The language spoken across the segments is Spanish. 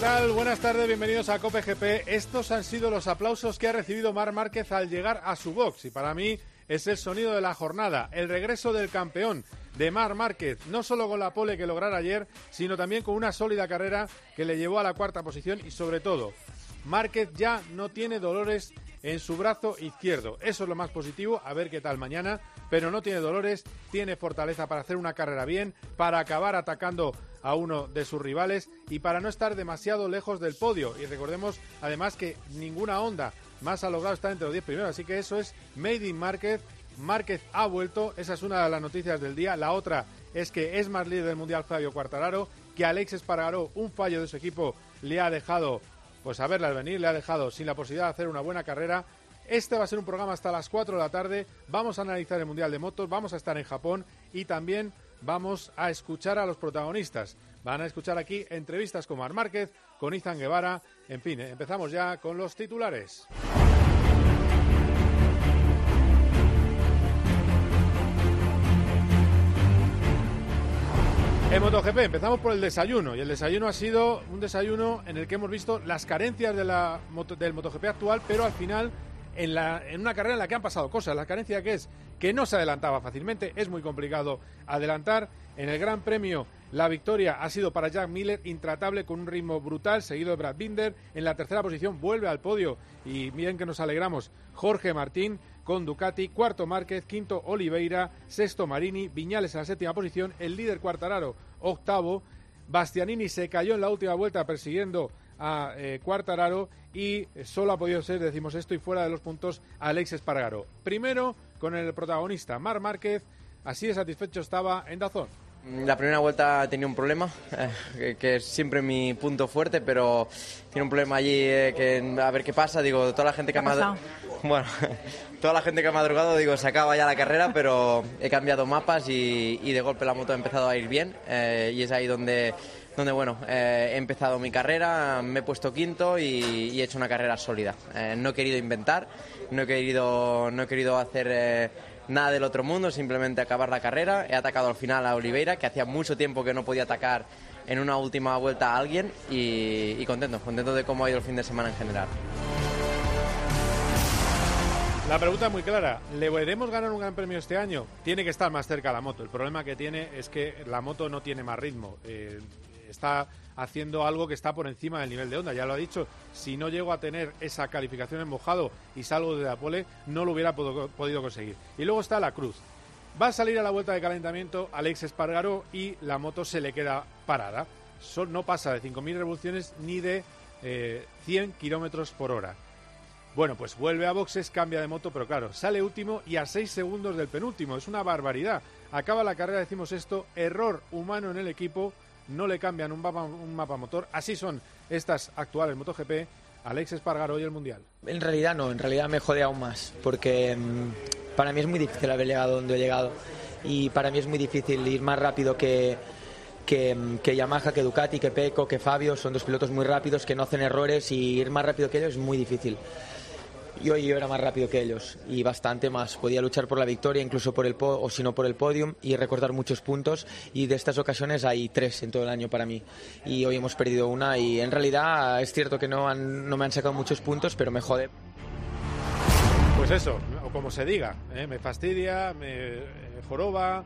Buenas tardes, bienvenidos a Cope GP. Estos han sido los aplausos que ha recibido Mar Márquez al llegar a su box y para mí es el sonido de la jornada, el regreso del campeón de Mar Márquez, no solo con la pole que lograra ayer, sino también con una sólida carrera que le llevó a la cuarta posición y sobre todo, Márquez ya no tiene dolores en su brazo izquierdo. Eso es lo más positivo, a ver qué tal mañana, pero no tiene dolores, tiene fortaleza para hacer una carrera bien, para acabar atacando a uno de sus rivales y para no estar demasiado lejos del podio. Y recordemos además que ninguna onda más ha logrado estar entre los 10 primeros, así que eso es Made in Márquez. Márquez ha vuelto, esa es una de las noticias del día. La otra es que es más líder del Mundial Fabio Quartararo, que Alex Espargaró, un fallo de su equipo, le ha dejado pues a verla al venir, le ha dejado sin la posibilidad de hacer una buena carrera. Este va a ser un programa hasta las 4 de la tarde. Vamos a analizar el Mundial de Motos, vamos a estar en Japón y también vamos a escuchar a los protagonistas. Van a escuchar aquí entrevistas con Mar Márquez, con Izan Guevara. En fin, empezamos ya con los titulares. En MotoGP empezamos por el desayuno y el desayuno ha sido un desayuno en el que hemos visto las carencias del MotoGP actual, pero al final en, la, en una carrera en la que han pasado cosas. La carencia que es que no se adelantaba fácilmente, es muy complicado adelantar. En el Gran Premio la victoria ha sido para Jack Miller, intratable con un ritmo brutal, seguido de Brad Binder. En la tercera posición vuelve al podio y miren que nos alegramos. Jorge Martín con Ducati, cuarto Márquez, quinto Oliveira, sexto Marini, Viñales en la séptima posición, el líder Cuartararo octavo. Bastianini se cayó en la última vuelta persiguiendo a eh, Cuartararo y solo ha podido ser, decimos esto, y fuera de los puntos Alex Espargaro. Primero con el protagonista, Mar Márquez, así de satisfecho estaba en Dazón. La primera vuelta tenía un problema, eh, que es siempre mi punto fuerte, pero tiene un problema allí eh, que a ver qué pasa. Digo, toda la gente que ha madrugado, bueno, toda la gente que ha madrugado, digo, se acaba ya la carrera, pero he cambiado mapas y, de golpe la moto ha empezado a ir bien eh, y es ahí donde donde bueno, he empezado mi carrera, me he puesto quinto y, he hecho una carrera sólida. no he querido inventar, no he querido, no he querido hacer nada del otro mundo, simplemente acabar la carrera. He atacado al final a Oliveira, que hacía mucho tiempo que no podía atacar en una última vuelta a alguien y, contento, contento de cómo ha ido el fin de semana en general. La pregunta es muy clara. ¿Le veremos ganar un gran premio este año? Tiene que estar más cerca la moto. El problema que tiene es que la moto no tiene más ritmo. Eh, está haciendo algo que está por encima del nivel de onda. Ya lo ha dicho, si no llego a tener esa calificación en mojado y salgo de la pole, no lo hubiera podido conseguir. Y luego está la cruz. Va a salir a la vuelta de calentamiento Alex Espargaró y la moto se le queda parada. no pasa de 5.000 revoluciones ni de 100 eh, kilómetros por hora. Bueno, pues vuelve a boxes, cambia de moto, pero claro, sale último y a 6 segundos del penúltimo. Es una barbaridad. Acaba la carrera, decimos esto, error humano en el equipo no le cambian un mapa, un mapa motor. Así son estas actuales MotoGP. Alex Espargaro y el Mundial. En realidad no, en realidad me jode aún más, porque mm, para mí es muy difícil haber llegado donde he llegado y para mí es muy difícil ir más rápido que, que, mm, que, Yamaha, que Ducati, que Pecco, que Fabio, son dos pilotos muy rápidos que no hacen errores y ir más rápido que ellos es muy difícil yo, yo era más rápido que ellos y bastante más. Podía luchar por la victoria, incluso por el o si no por el podium y recordar muchos puntos. Y de estas ocasiones hay tres en todo el año para mí. Y hoy hemos perdido una y en realidad es cierto que no, no me han sacado muchos puntos, pero me jode. Pues eso, o como se diga, ¿eh? me fastidia, me eh, joroba,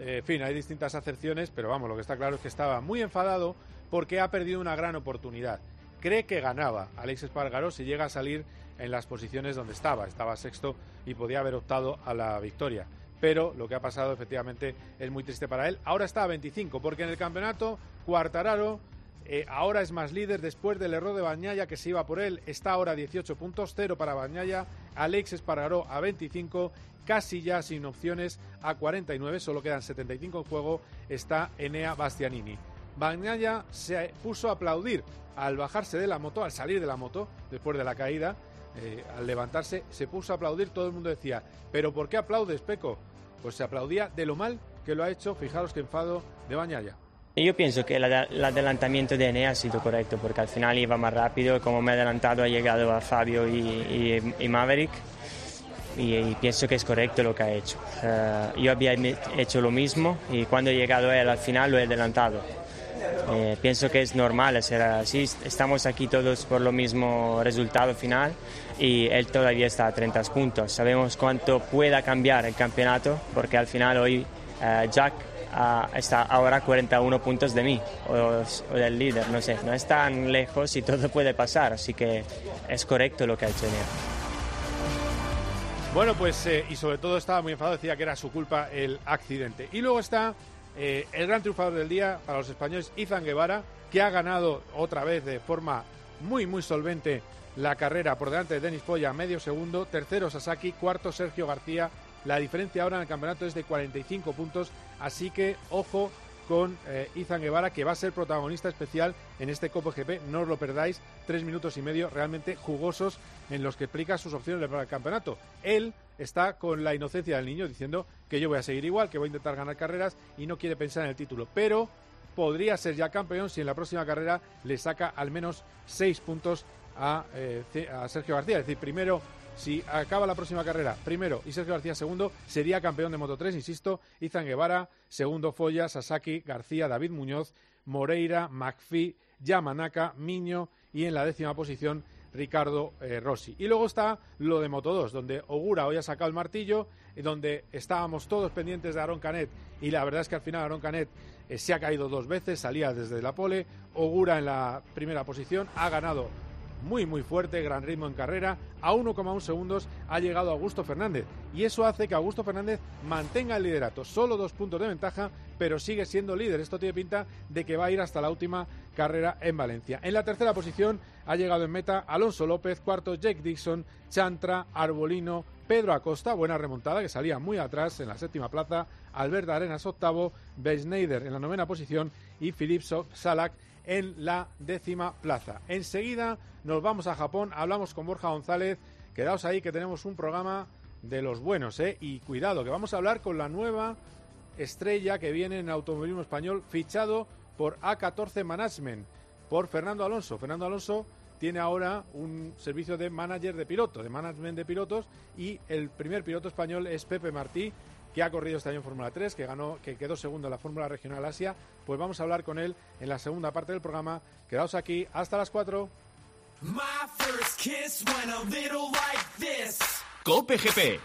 eh, en fin, hay distintas acepciones, pero vamos, lo que está claro es que estaba muy enfadado porque ha perdido una gran oportunidad. Cree que ganaba Alex Espargaró si llega a salir en las posiciones donde estaba. Estaba sexto y podía haber optado a la victoria. Pero lo que ha pasado efectivamente es muy triste para él. Ahora está a 25 porque en el campeonato Cuartararo eh, ahora es más líder después del error de Bañaya que se iba por él. Está ahora a 18 puntos, cero para Bañaya. Alex Espargaró a 25, casi ya sin opciones a 49, solo quedan 75 en juego. Está Enea Bastianini. Bagnaia se puso a aplaudir al bajarse de la moto, al salir de la moto, después de la caída, eh, al levantarse, se puso a aplaudir, todo el mundo decía, ¿pero por qué aplaudes, Peco? Pues se aplaudía de lo mal que lo ha hecho, fijaros qué enfado de Bañaya. Yo pienso que el, adelantamiento de Enea ha sido correcto porque al final iba más rápido, como me ha adelantado ha llegado a Fabio y, Maverick y, pienso que es correcto lo que ha hecho. Eh, yo había hecho lo mismo y cuando he llegado a él al final lo he adelantado. Eh, pienso que es normal ser así, estamos aquí todos por lo mismo resultado final y él todavía está a 30 puntos. Sabemos cuánto pueda cambiar el campeonato porque al final hoy eh, Jack está ahora a 41 puntos de mí o, del líder, no sé, no es tan lejos y todo puede pasar, así que es correcto lo que ha hecho. Bueno, pues eh, y sobre todo estaba muy enfadado, decía que era su culpa el accidente. Y luego está eh, el gran triunfador del día para los españoles, Izan Guevara, que ha ganado otra vez de forma muy, muy solvente la carrera. Por delante de Denis Polla, medio segundo, tercero Sasaki, cuarto Sergio García, la diferencia ahora en el campeonato es de 45 puntos, así que ojo con eh, Izan Guevara, que va a ser protagonista especial en este Copo GP. No os lo perdáis, tres minutos y medio realmente jugosos en los que explica sus opciones para el campeonato. Él está con la inocencia del niño diciendo que yo voy a seguir igual, que voy a intentar ganar carreras y no quiere pensar en el título. Pero podría ser ya campeón si en la próxima carrera le saca al menos seis puntos a, eh, Sergio García. Es decir, primero si acaba la próxima carrera primero y Sergio García segundo, sería campeón de Moto 3, insisto, Izan Guevara, segundo Foya, Sasaki, García, David Muñoz, Moreira, McPhee, Yamanaka, Miño y en la décima posición Ricardo eh, Rossi. Y luego está lo de Moto 2, donde Ogura hoy ha sacado el martillo, donde estábamos todos pendientes de Aaron Canet y la verdad es que al final Aaron Canet eh, se ha caído dos veces, salía desde la pole, Ogura en la primera posición, ha ganado muy muy fuerte, gran ritmo en carrera. A 1,1 segundos ha llegado Augusto Fernández y eso hace que Augusto Fernández mantenga el liderato. Solo dos puntos de ventaja, pero sigue siendo líder. Esto tiene pinta de que va a ir hasta la última carrera en Valencia. En la tercera posición ha llegado en meta Alonso López, cuarto Jake Dixon, Chantra, Arbolino, Pedro Acosta, buena remontada que salía muy atrás en la séptima plaza, Albert Arenas octavo, Beisneider en la novena posición y Philip Salak en la décima plaza. Enseguida nos vamos a Japón, hablamos con Borja González, quedaos ahí que tenemos un programa de los buenos, ¿eh? Y cuidado, que vamos a hablar con la nueva estrella que viene en automovilismo español, fichado por A14 Management, por Fernando Alonso. Fernando Alonso tiene ahora un servicio de manager de piloto, de management de pilotos, y el primer piloto español es Pepe Martí, que ha corrido este año en Fórmula 3, que ganó, que quedó segundo en la Fórmula Regional Asia. Pues vamos a hablar con él en la segunda parte del programa. Quedaos aquí hasta las 4. Cope GP.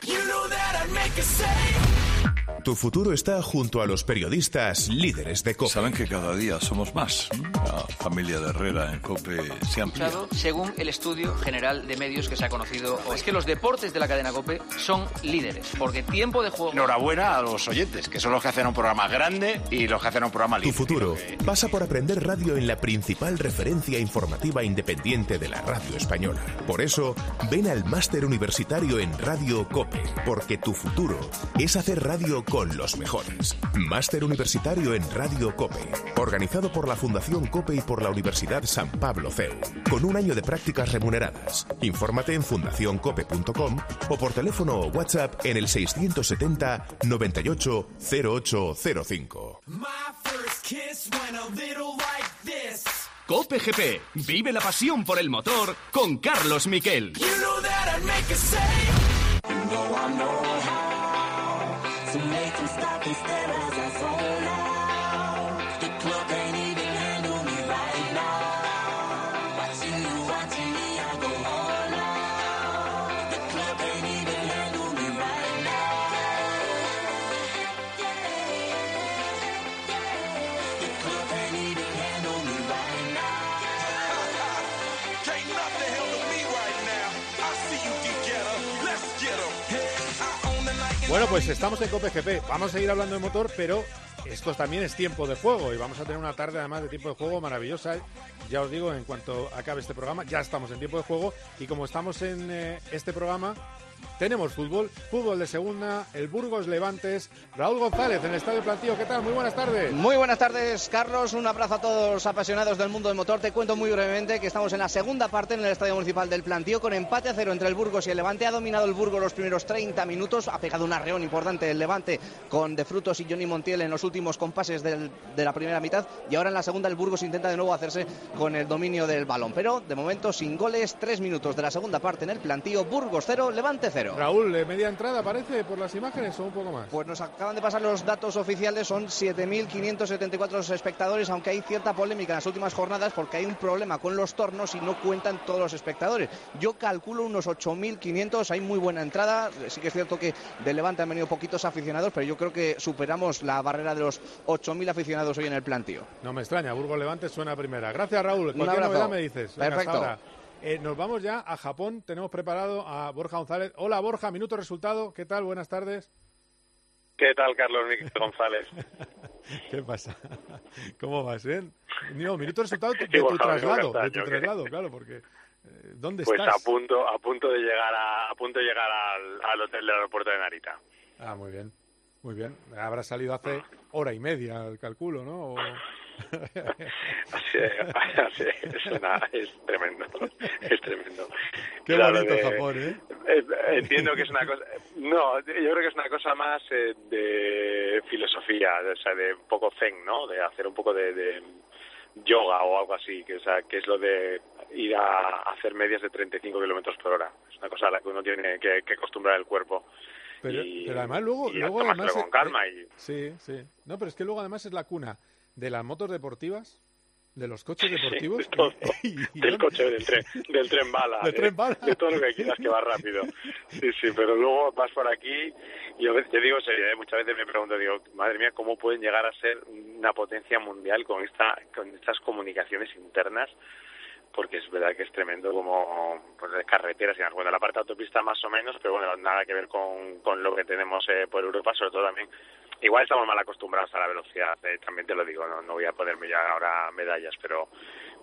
Tu futuro está junto a los periodistas líderes de COPE. Saben que cada día somos más. La familia de Herrera en COPE se ha ampliado. Según el estudio general de medios que se ha conocido, es que los deportes de la cadena COPE son líderes, porque tiempo de juego... Enhorabuena a los oyentes, que son los que hacen un programa grande y los que hacen un programa líder. Tu futuro pasa por aprender radio en la principal referencia informativa independiente de la radio española. Por eso, ven al máster universitario en Radio COPE, porque tu futuro es hacer radio con los mejores. Máster Universitario en Radio COPE, organizado por la Fundación COPE y por la Universidad San Pablo CEU, con un año de prácticas remuneradas. Infórmate en fundacioncope.com o por teléfono o WhatsApp en el 670 98 0805. Cope GP. Vive la pasión por el motor con Carlos Miquel. to Is there a? Pues estamos en Cope GP. Vamos a seguir hablando de motor, pero esto también es tiempo de juego y vamos a tener una tarde además de tiempo de juego maravillosa. Ya os digo, en cuanto acabe este programa, ya estamos en tiempo de juego y como estamos en eh, este programa, tenemos fútbol, fútbol de segunda, el Burgos Levantes, Raúl González en el Estadio Plantío. ¿Qué tal? Muy buenas tardes. Muy buenas tardes, Carlos. Un abrazo a todos los apasionados del mundo del motor. Te cuento muy brevemente que estamos en la segunda parte en el Estadio Municipal del Plantío con empate a cero entre el Burgos y el Levante. Ha dominado el Burgos los primeros 30 minutos, ha pegado un arreón importante el Levante con De Frutos y Johnny Montiel en los últimos compases de la primera mitad y ahora en la segunda el Burgos intenta de nuevo hacerse con el dominio del balón. Pero de momento sin goles, tres minutos de la segunda parte en el Plantío. Burgos cero, Levante cero. Raúl, ¿eh, media entrada parece por las imágenes o un poco más? Pues nos acaban de pasar los datos oficiales, son 7.574 espectadores, aunque hay cierta polémica en las últimas jornadas porque hay un problema con los tornos y no cuentan todos los espectadores. Yo calculo unos 8.500, hay muy buena entrada, sí que es cierto que de Levante han venido poquitos aficionados, pero yo creo que superamos la barrera de los 8.000 aficionados hoy en el plantío. No me extraña, Burgos Levante suena primera. Gracias, Raúl. Cualquier novedad me dices. Venga, hasta Perfecto. Eh, nos vamos ya a Japón. Tenemos preparado a Borja González. Hola, Borja. Minuto resultado. ¿Qué tal? Buenas tardes. ¿Qué tal, Carlos Miguel González? ¿Qué pasa? ¿Cómo vas? Bien. No, minuto resultado de tu traslado. De tu traslado, claro, porque. eh, ¿Dónde Pues estás? a punto, a punto de llegar a, a punto de llegar al, al hotel del aeropuerto de Narita. Ah, muy bien. Muy bien. Habrá salido hace hora y media, el calculo, ¿no? O- Así, así, es, una- es tremendo, es tremendo. Qué Claro, bonito Japón, ¿eh? Eh, Entiendo que es una cosa. No, yo creo que es una cosa más eh, de filosofía, o sea, de un poco zen, ¿no? De hacer un poco de, de yoga o algo así, que, o sea, que es lo de ir a hacer medias de 35 kilómetros por hora. Es una cosa a la que uno tiene que, que acostumbrar el cuerpo. Pero, Y- pero además luego, y luego además con calma y- sí, sí. No, pero es que luego además es la cuna de las motos deportivas, de los coches deportivos. de todo. y- y- del coche, del tren, del tren bala, Del de, tren bala. de todo lo que quieras que va rápido. Sí, sí, pero luego vas por aquí y yo te digo en serio, ¿eh? muchas veces me pregunto, digo, madre mía, ¿cómo pueden llegar a ser una potencia mundial con esta con estas comunicaciones internas? Porque es verdad que es tremendo como pues, de carreteras y demás. Bueno, la parte de autopista más o menos, pero bueno, nada que ver con, con lo que tenemos eh, por Europa, sobre todo también. Igual estamos mal acostumbrados a la velocidad, eh, también te lo digo, no, no voy a ponerme ya ahora medallas, pero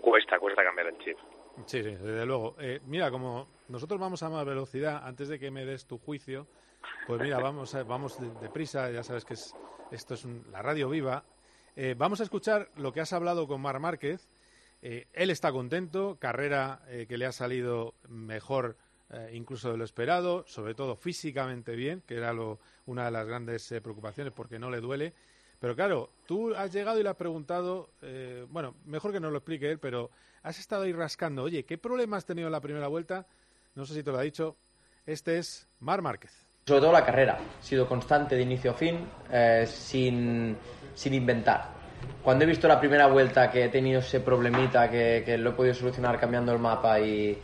cuesta, cuesta cambiar el chip. Sí, sí, desde luego. Eh, mira, como nosotros vamos a más velocidad, antes de que me des tu juicio, pues mira, vamos, vamos de- deprisa, ya sabes que es, esto es un- la radio viva. Eh, vamos a escuchar lo que has hablado con Mar Márquez. Eh, él está contento, carrera eh, que le ha salido mejor eh, incluso de lo esperado, sobre todo físicamente bien, que era lo, una de las grandes preocupaciones porque no le duele. Pero claro, tú has llegado y le has preguntado, bueno, mejor que nos lo explique él, pero has estado ahí rascando, oye, ¿qué problema has tenido en la primera vuelta? No sé si te lo ha dicho. Este es Mar Márquez. Sobre todo la carrera. He sido constante de inicio a fin, sin, sin inventar. Cuando he visto la primera vuelta que he tenido ese problemita que, que lo he podido solucionar cambiando el mapa y,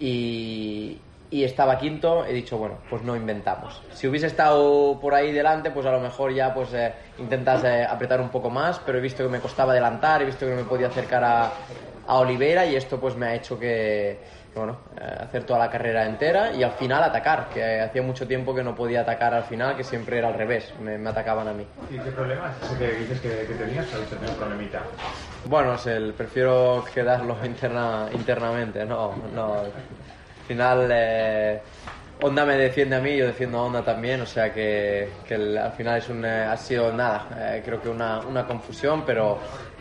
y, estaba quinto, he dicho, bueno, pues no inventamos. Si hubiese estado por ahí delante, pues a lo mejor ya pues eh, intentas eh, apretar un poco más, pero he visto que me costaba adelantar, he visto que no me podía acercar a, a Oliveira y esto pues me ha hecho que, bueno, eh, hacer toda la carrera entera y al final atacar, que hacía mucho tiempo que no podía atacar al final, que siempre era al revés, me, me atacaban a mí. ¿Y qué problema es que dices que, que tenías? Habéis tenido un problemita. Bueno, es el, prefiero quedarlo interna, internamente, no, no. Al final, eh, Honda me defiende a mí, yo defiendo a Honda también, o sea que, que el- al final es un, eh, ha sido nada, eh, creo que una, una confusión, pero,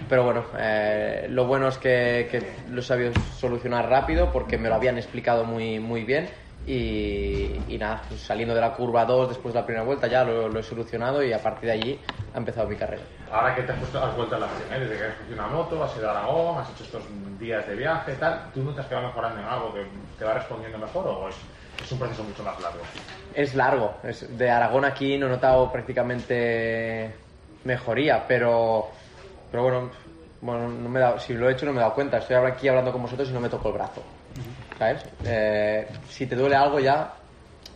pero bueno, eh, lo bueno es que, que lo he sabido solucionar rápido porque me lo habían explicado muy, muy bien y, y nada, pues saliendo de la curva 2 después de la primera vuelta ya lo, lo he solucionado y a partir de allí ha empezado mi carrera. Ahora que te has, puesto, has vuelto a la acción, ¿eh? desde que has cogido una moto, has ido a Aragón, has hecho estos días de viaje, tal, ¿tú notas que va mejorando en algo, que te va respondiendo mejor o es, es un proceso mucho más largo? Es largo. Es, de Aragón aquí no he notado prácticamente mejoría, pero, pero bueno, bueno no me he dado- si lo he hecho no me he dado cuenta. Estoy aquí hablando con vosotros y no me toco el brazo. ¿Sabes? Eh, si te duele algo ya,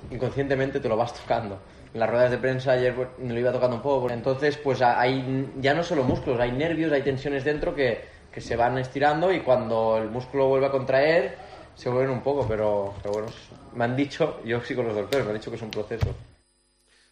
inconscientemente te lo vas tocando. En las ruedas de prensa ayer pues, me lo iba tocando un poco. Entonces, pues hay ya no solo músculos, hay nervios, hay tensiones dentro que, que se van estirando y cuando el músculo vuelve a contraer, se vuelven un poco, pero, pero bueno, me han dicho, yo sí con los doctores, me han dicho que es un proceso.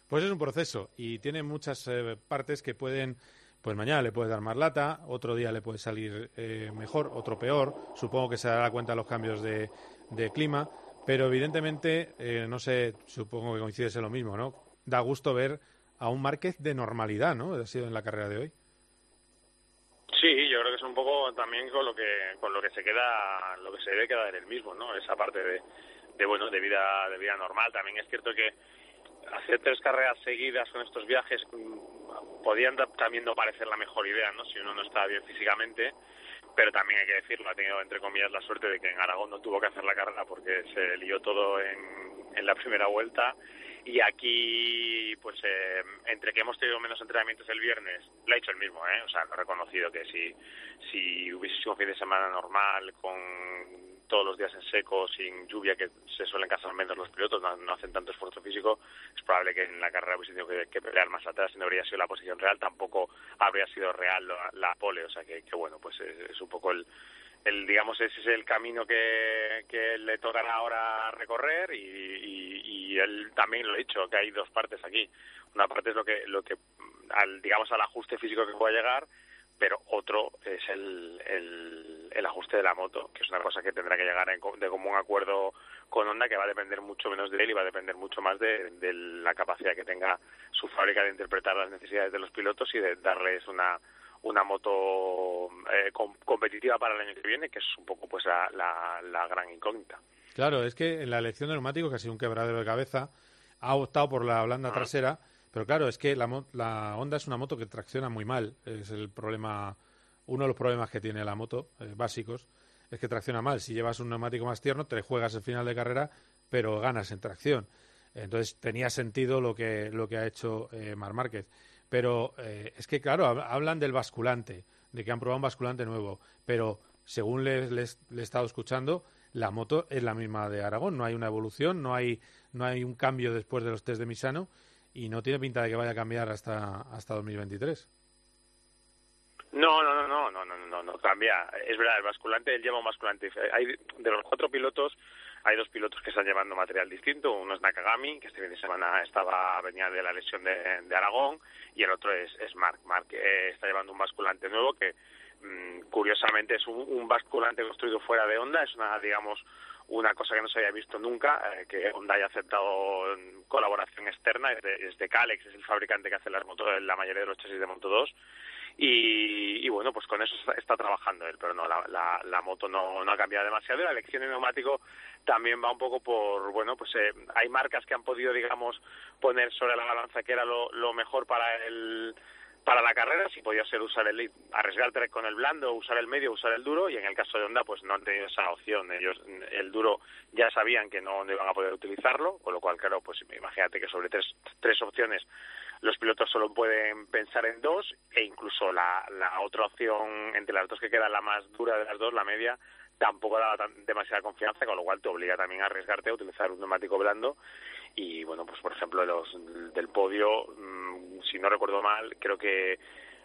Pues es un proceso y tiene muchas eh, partes que pueden, pues mañana le puede dar más lata, otro día le puede salir eh, mejor, otro peor. Supongo que se dará cuenta de los cambios de, de clima, pero evidentemente, eh, no sé, supongo que coincides en lo mismo, ¿no? Da gusto ver a un Márquez de normalidad, ¿no? Ha sido en la carrera de hoy. Sí, yo creo que es un poco también con lo que con lo que se queda, lo que se debe quedar en el mismo, ¿no? Esa parte de, de bueno, de vida de vida normal. También es cierto que hacer tres carreras seguidas con estos viajes mm, podían también no parecer la mejor idea, ¿no? Si uno no está bien físicamente, pero también hay que decirlo, ha tenido entre comillas la suerte de que en Aragón no tuvo que hacer la carrera porque se lió todo en la primera vuelta y aquí pues eh, entre que hemos tenido menos entrenamientos el viernes lo ha hecho el mismo eh o sea lo he reconocido que si si hubiese sido un fin de semana normal con todos los días en seco sin lluvia que se suelen casar menos los pilotos no, no hacen tanto esfuerzo físico es probable que en la carrera hubiese tenido que, pelear más atrás y no habría sido la posición real tampoco habría sido real la, la pole o sea que, que bueno pues es, es un poco el el digamos ese es el camino que, que le tocará ahora recorrer y, y, él también lo ha dicho que hay dos partes aquí. Una parte es lo que lo que al digamos al ajuste físico que pueda llegar pero otro es el, el, el ajuste de la moto, que es una cosa que tendrá que llegar en de común acuerdo con Honda, que va a depender mucho menos de él y va a depender mucho más de la capacidad que tenga su fábrica de interpretar las necesidades de los pilotos y de darles una una moto eh, com- competitiva para el año que viene, que es un poco pues la, la, la gran incógnita. Claro, es que en la elección de neumáticos, que ha sido un quebradero de cabeza, ha optado por la blanda trasera, pero claro, es que la, la Honda es una moto que tracciona muy mal. Es el problema, uno de los problemas que tiene la moto, eh, básicos, es que tracciona mal. Si llevas un neumático más tierno, te juegas el final de carrera, pero ganas en tracción. Entonces tenía sentido lo que, lo que ha hecho eh, Mar Márquez. Pero eh, es que, claro, hab- hablan del basculante, de que han probado un basculante nuevo, pero según les, les- le he estado escuchando, la moto es la misma de Aragón, no hay una evolución, no hay, no hay un cambio después de los test de Misano y no tiene pinta de que vaya a cambiar hasta, hasta 2023. No, no, no, no, no, no, no, no cambia. Es verdad, el basculante, él lleva un basculante. Hay, de los cuatro pilotos, hay dos pilotos que están llevando material distinto. Uno es Nakagami, que este fin de semana estaba venía de la lesión de, de Aragón, y el otro es, es Mark. Mark eh, está llevando un basculante nuevo que, mm, curiosamente, es un, basculante construido fuera de Honda. Es una, digamos, una cosa que no se había visto nunca, eh, que Honda haya aceptado mm, colaboración externa, es de, es de Calex, es el fabricante que hace las motos, la mayoría de los chasis de Moto 2, y, y bueno, pues con eso está, trabajando él, pero no, la, la, moto no, no ha cambiado demasiado y la elección de neumático también va un poco por, bueno, pues eh, hay marcas que han podido, digamos, poner sobre la balanza que era lo, lo mejor para el para la carrera, si podía ser usar el arriesgarte con el blando, usar el medio, usar el duro, y en el caso de Honda, pues no han tenido esa opción. Ellos, el duro ya sabían que no, no iban a poder utilizarlo, con lo cual, claro, pues imagínate que sobre tres, tres opciones los pilotos solo pueden pensar en dos, e incluso la, la otra opción, entre las dos que queda la más dura de las dos, la media, tampoco daba tan, demasiada confianza, con lo cual te obliga también a arriesgarte a utilizar un neumático blando. Y bueno, pues por ejemplo, los del podio, mmm, si no recuerdo mal, creo que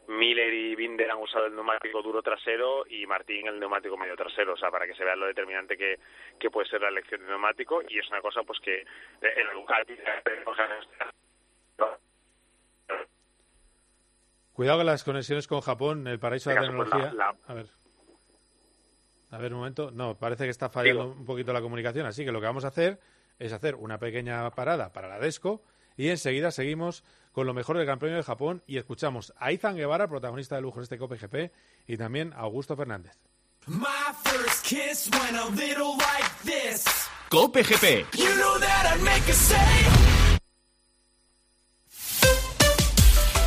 Miller y Binder han usado el neumático duro trasero y Martín el neumático medio trasero, o sea, para que se vea lo determinante que, que puede ser la elección de neumático. Y es una cosa pues que el Ducati Cuidado con las conexiones con Japón, el paraíso de la Venga, pues tecnología. la- la- A ver. A ver, un momento. No, parece que está fallando Digo. un poquito la comunicación. Así que lo que vamos a hacer es hacer una pequeña parada para la Desco y enseguida seguimos con lo mejor del Gran Premio de Japón y escuchamos a Izan Guevara, protagonista de lujo en este Cope GP, y también a Augusto Fernández. My first kiss went a little like this. Cope GP. You know that I'd make a say.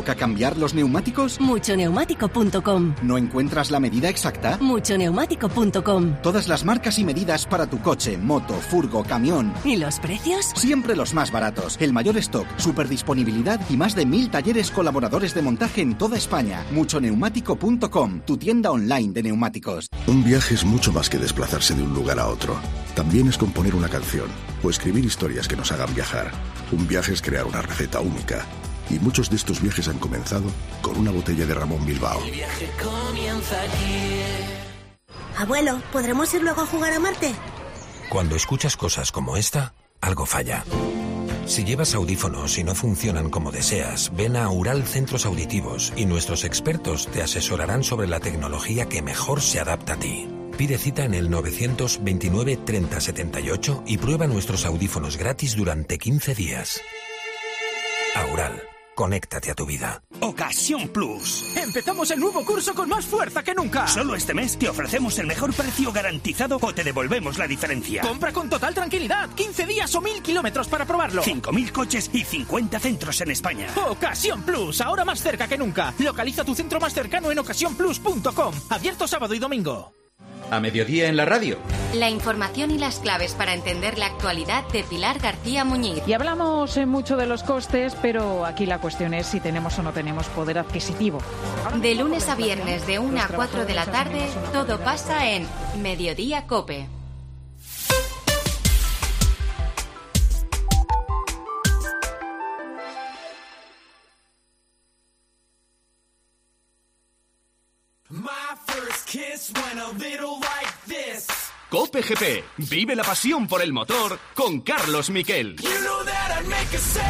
¿Toca cambiar los neumáticos? Muchoneumático.com. ¿No encuentras la medida exacta? Muchoneumático.com. Todas las marcas y medidas para tu coche, moto, furgo, camión. ¿Y los precios? Siempre los más baratos. El mayor stock, super disponibilidad y más de mil talleres colaboradores de montaje en toda España. Muchoneumático.com, tu tienda online de neumáticos. Un viaje es mucho más que desplazarse de un lugar a otro. También es componer una canción o escribir historias que nos hagan viajar. Un viaje es crear una receta única. Y muchos de estos viajes han comenzado con una botella de Ramón Bilbao. El viaje comienza aquí. Abuelo, ¿podremos ir luego a jugar a Marte? Cuando escuchas cosas como esta, algo falla. Si llevas audífonos y no funcionan como deseas, ven a Ural Centros Auditivos y nuestros expertos te asesorarán sobre la tecnología que mejor se adapta a ti. Pide cita en el 929 30 78 y prueba nuestros audífonos gratis durante 15 días. Aural, conéctate a tu vida. Ocasión Plus. Empezamos el nuevo curso con más fuerza que nunca. Solo este mes te ofrecemos el mejor precio garantizado o te devolvemos la diferencia. Compra con total tranquilidad. 15 días o 1000 kilómetros para probarlo. 5.000 coches y 50 centros en España. Ocasión Plus, ahora más cerca que nunca. Localiza tu centro más cercano en ocasiónplus.com. Abierto sábado y domingo. A mediodía en la radio. La información y las claves para entender la actualidad de Pilar García Muñiz. Y hablamos eh, mucho de los costes, pero aquí la cuestión es si tenemos o no tenemos poder adquisitivo. De lunes a viernes de 1 a 4 de la tarde, todo pasa en Mediodía Cope. Cope GP. Vive la pasión por el motor con Carlos Miquel. You know that I'd make a say.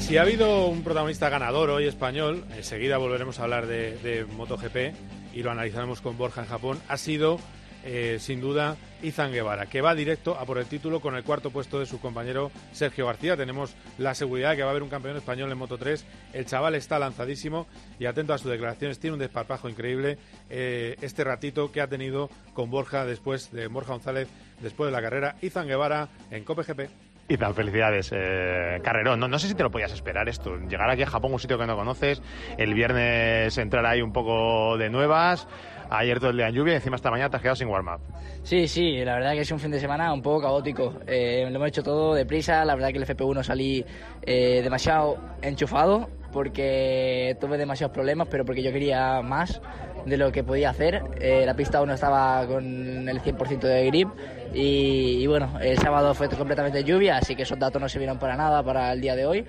Si ha habido un protagonista ganador hoy español, enseguida volveremos a hablar de, de MotoGP y lo analizaremos con Borja en Japón, ha sido eh, sin duda Izan Guevara, que va directo a por el título con el cuarto puesto de su compañero Sergio García. Tenemos la seguridad de que va a haber un campeón español en Moto 3. El chaval está lanzadísimo y atento a sus declaraciones. Tiene un desparpajo increíble eh, este ratito que ha tenido con Borja después de Borja González después de la carrera. Izan Guevara en Cope GP. Y tan felicidades, eh. No, no sé si te lo podías esperar esto. Llegar aquí a Japón, un sitio que no conoces, el viernes entrar ahí un poco de nuevas, ayer todo el día en lluvia y encima esta mañana te has quedado sin warm-up. Sí, sí, la verdad que es un fin de semana un poco caótico. Eh, lo hemos hecho todo deprisa, la verdad que el FP1 salí eh, demasiado enchufado porque tuve demasiados problemas, pero porque yo quería más de lo que podía hacer. Eh, la pista aún no estaba con el 100% de grip y, y, bueno, el sábado fue completamente lluvia, así que esos datos no sirvieron para nada para el día de hoy.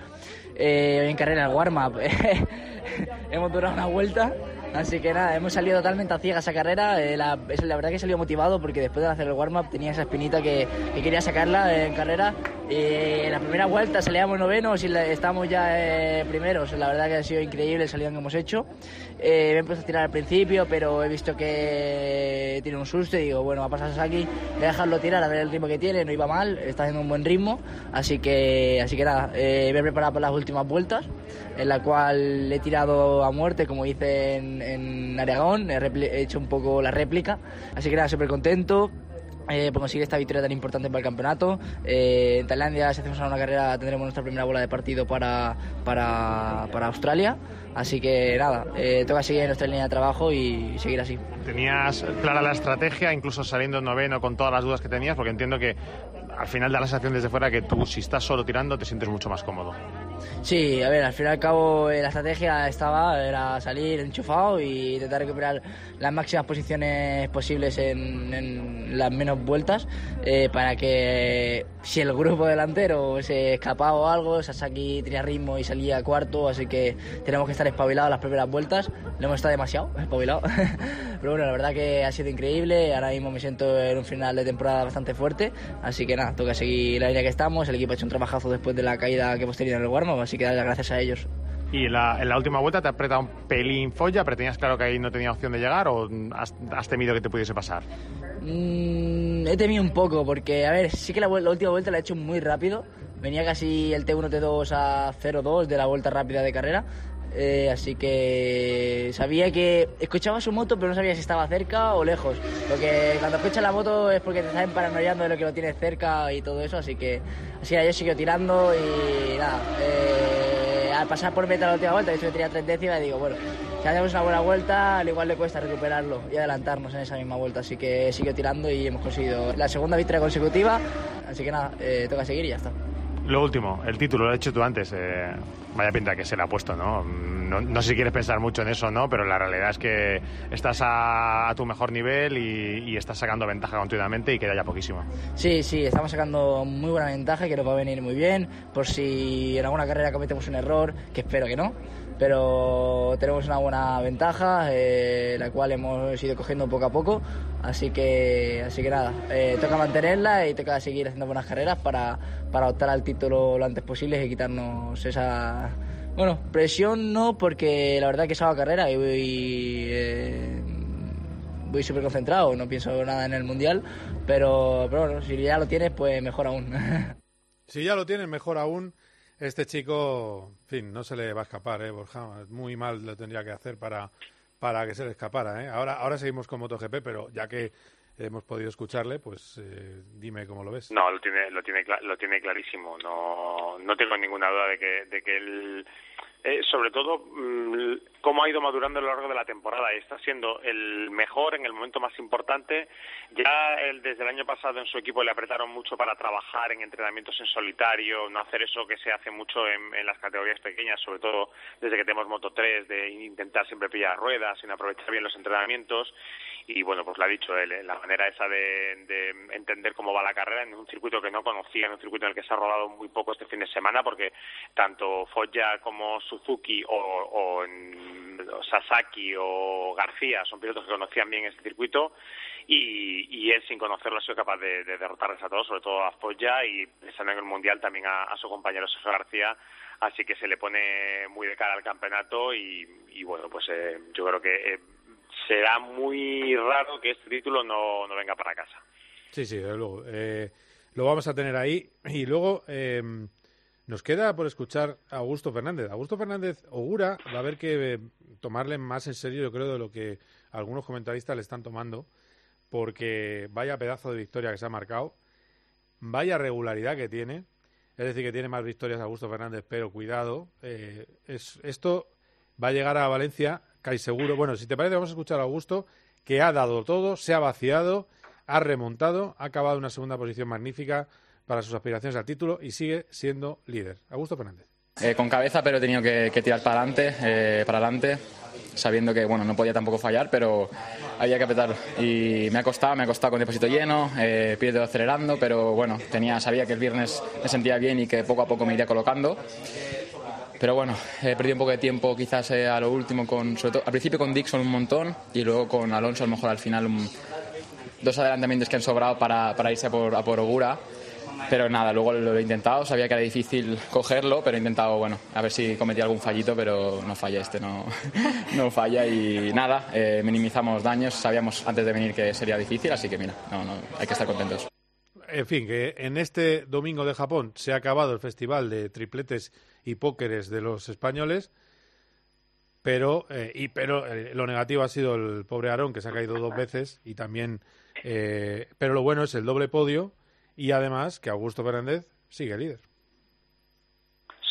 Eh, hoy en carrera el warm-up hemos durado una vuelta. Así que nada, hemos salido totalmente a ciegas esa carrera. Eh, la, verdad que he salido motivado porque después de hacer el warm-up tenía esa espinita que, que quería sacarla en carrera. Y en la primera vuelta salíamos novenos y la- estamos ya eh, primeros. La verdad que ha sido increíble el salidón que hemos hecho. Eh, me he empezado a tirar al principio, pero he visto que tiene un susto y digo, bueno, va a pasar aquí, voy a dejarlo tirar a ver el ritmo que tiene, no iba mal, está haciendo un buen ritmo, así que, así que nada, eh, me he preparado para las últimas vueltas, en la cual he tirado a muerte, como hice en, en Aragón, he, he hecho un poco la réplica, así que nada, súper contento. Eh, por conseguir esta victoria tan importante para el campeonato. Eh, en Tailandia, si hacemos una carrera, tendremos nuestra primera bola de partido para, para, para Australia. Así que nada, eh, toca seguir en nuestra línea de trabajo y seguir así. Tenías clara la estrategia, incluso saliendo noveno con todas las dudas que tenías, porque entiendo que al final da la sensación desde fuera que tú, si estás solo tirando, te sientes mucho más cómodo. Sí, a ver, al fin y al cabo eh, la estrategia estaba, era salir enchufado y intentar recuperar las máximas posiciones posibles en, en las menos vueltas eh, para que si el grupo delantero se escapaba o algo, Sasaki tenía ritmo y salía cuarto, así que tenemos que estar espabilados las primeras vueltas. Le hemos estado demasiado espabilado. Pero bueno, la verdad que ha sido increíble. Ahora mismo me siento en un final de temporada bastante fuerte. Así que nada, toca seguir la línea que estamos. El equipo ha hecho un trabajazo después de la caída que hemos tenido en el así que dar las gracias a ellos. Y en la, en la última vuelta te has apretado un pelín folla, pero tenías claro que ahí no tenía opción de llegar o has, has temido que te pudiese pasar. Mm, he temido un poco porque, a ver, sí que la, la última vuelta la he hecho muy rápido. Venía casi el T1, T2 a 0-2 de la vuelta rápida de carrera. Eh, así que sabía que escuchaba su moto, pero no sabía si estaba cerca o lejos. Porque cuando escuchas la moto es porque te estás paranoiando de lo que lo tienes cerca y todo eso. Así que, así yo sigo tirando y nada. eh, al pasar por meta la última vuelta, que tenía tres décimas, digo, bueno, si hacemos una buena vuelta, al igual le cuesta recuperarlo y adelantarnos en esa misma vuelta. Así que sigo tirando y hemos conseguido la segunda victoria consecutiva. Así que nada, eh, toca seguir y ya está. Lo último, el título, lo has hecho tú antes. Vaya pinta que se le ha puesto, ¿no? ¿no? no sé si quieres pensar mucho en eso, ¿no? Pero la realidad es que estás a, a tu mejor nivel y, y estás sacando ventaja continuamente y queda ya poquísimo. Sí, sí, estamos sacando muy buena ventaja que nos va a venir muy bien por si en alguna carrera cometemos un error, que espero que no. Pero tenemos una buena ventaja, eh, la cual hemos ido cogiendo poco a poco, así que, así que nada, eh, toca mantenerla y toca seguir haciendo buenas carreras para, para optar al título lo antes posible y quitarnos esa... Bueno, presión no, porque la verdad que salgo a carrera y voy, eh, súper concentrado, no pienso nada en el Mundial, pero, pero bueno, si ya lo tienes, pues mejor aún. Si ya lo tienes, mejor aún. Este chico, en fin, no se le va a escapar, ¿eh, Borja? Muy mal lo tendría que hacer para, para que se le escapara, ¿eh? Ahora, ahora seguimos con MotoGP, pero ya que hemos podido escucharle, pues eh, dime cómo lo ves. No, lo tiene, lo tiene, lo tiene clarísimo. No, no tengo ninguna duda de que, de que él, eh, sobre todo, mm, cómo ha ido madurando a lo largo de la temporada está siendo el mejor en el momento más importante. Ya él, desde el año pasado en su equipo le apretaron mucho para trabajar en entrenamientos en solitario, no hacer eso que se hace mucho en, en las categorías pequeñas, sobre todo desde que tenemos Moto 3, de intentar siempre pillar ruedas, sin aprovechar bien los entrenamientos y bueno, pues lo ha dicho él, ¿eh? la manera esa de, de entender cómo va la carrera en un circuito que no conocía, en un circuito en el que se ha rodado muy poco este fin de semana, porque tanto Foggia como Suzuki o, Sasaki o García son pilotos que conocían bien este circuito y, y él sin conocerlo ha sido capaz de, de derrotarles a todos, sobre todo a Foggia y pensando en el Mundial también a, a su compañero Sergio García, así que se le pone muy de cara al campeonato y, y bueno, pues eh, yo creo que eh, será muy raro que este título no, no venga para casa. Sí, sí, desde luego. Eh, lo vamos a tener ahí. Y luego eh, nos queda por escuchar a Augusto Fernández. Augusto Fernández Ogura va a haber que eh, tomarle más en serio, yo creo, de lo que algunos comentaristas le están tomando, porque vaya pedazo de victoria que se ha marcado, vaya regularidad que tiene. Es decir, que tiene más victorias Augusto Fernández, pero cuidado, eh, es, esto va a llegar a Valencia, casi seguro. Bueno, si te parece, vamos a escuchar a Augusto, que ha dado todo, se ha vaciado, ha remontado, ha acabado una segunda posición magnífica para sus aspiraciones al título y sigue siendo líder. Augusto Fernández. Eh, con cabeza, pero he tenido que, que tirar para adelante, eh, para adelante, sabiendo que bueno, no podía tampoco fallar, pero había que apretar. Y me ha costado, me ha costado con depósito lleno, eh, pie acelerando, pero bueno, tenía, sabía que el viernes me sentía bien y que poco a poco me iría colocando. Pero bueno, he perdido un poco de tiempo quizás eh, a lo último, con, sobre todo, al principio con Dixon un montón y luego con Alonso a lo mejor al final dos adelantamientos que han sobrado para, para irse a por, por Ogura. Pero nada, luego lo he intentado, sabía que era difícil cogerlo, pero he intentado, bueno, a ver si cometí algún fallito, pero no falla este, no, no falla y nada, eh, minimizamos daños, sabíamos antes de venir que sería difícil, así que mira, no, no, hay que estar contentos. En fin, que en este domingo de Japón se ha acabado el festival de tripletes y pókeres de los españoles, pero, eh, y, pero eh, lo negativo ha sido el pobre Aarón, que se ha caído dos veces, y también, eh, pero lo bueno es el doble podio y además que Augusto Fernández sigue líder.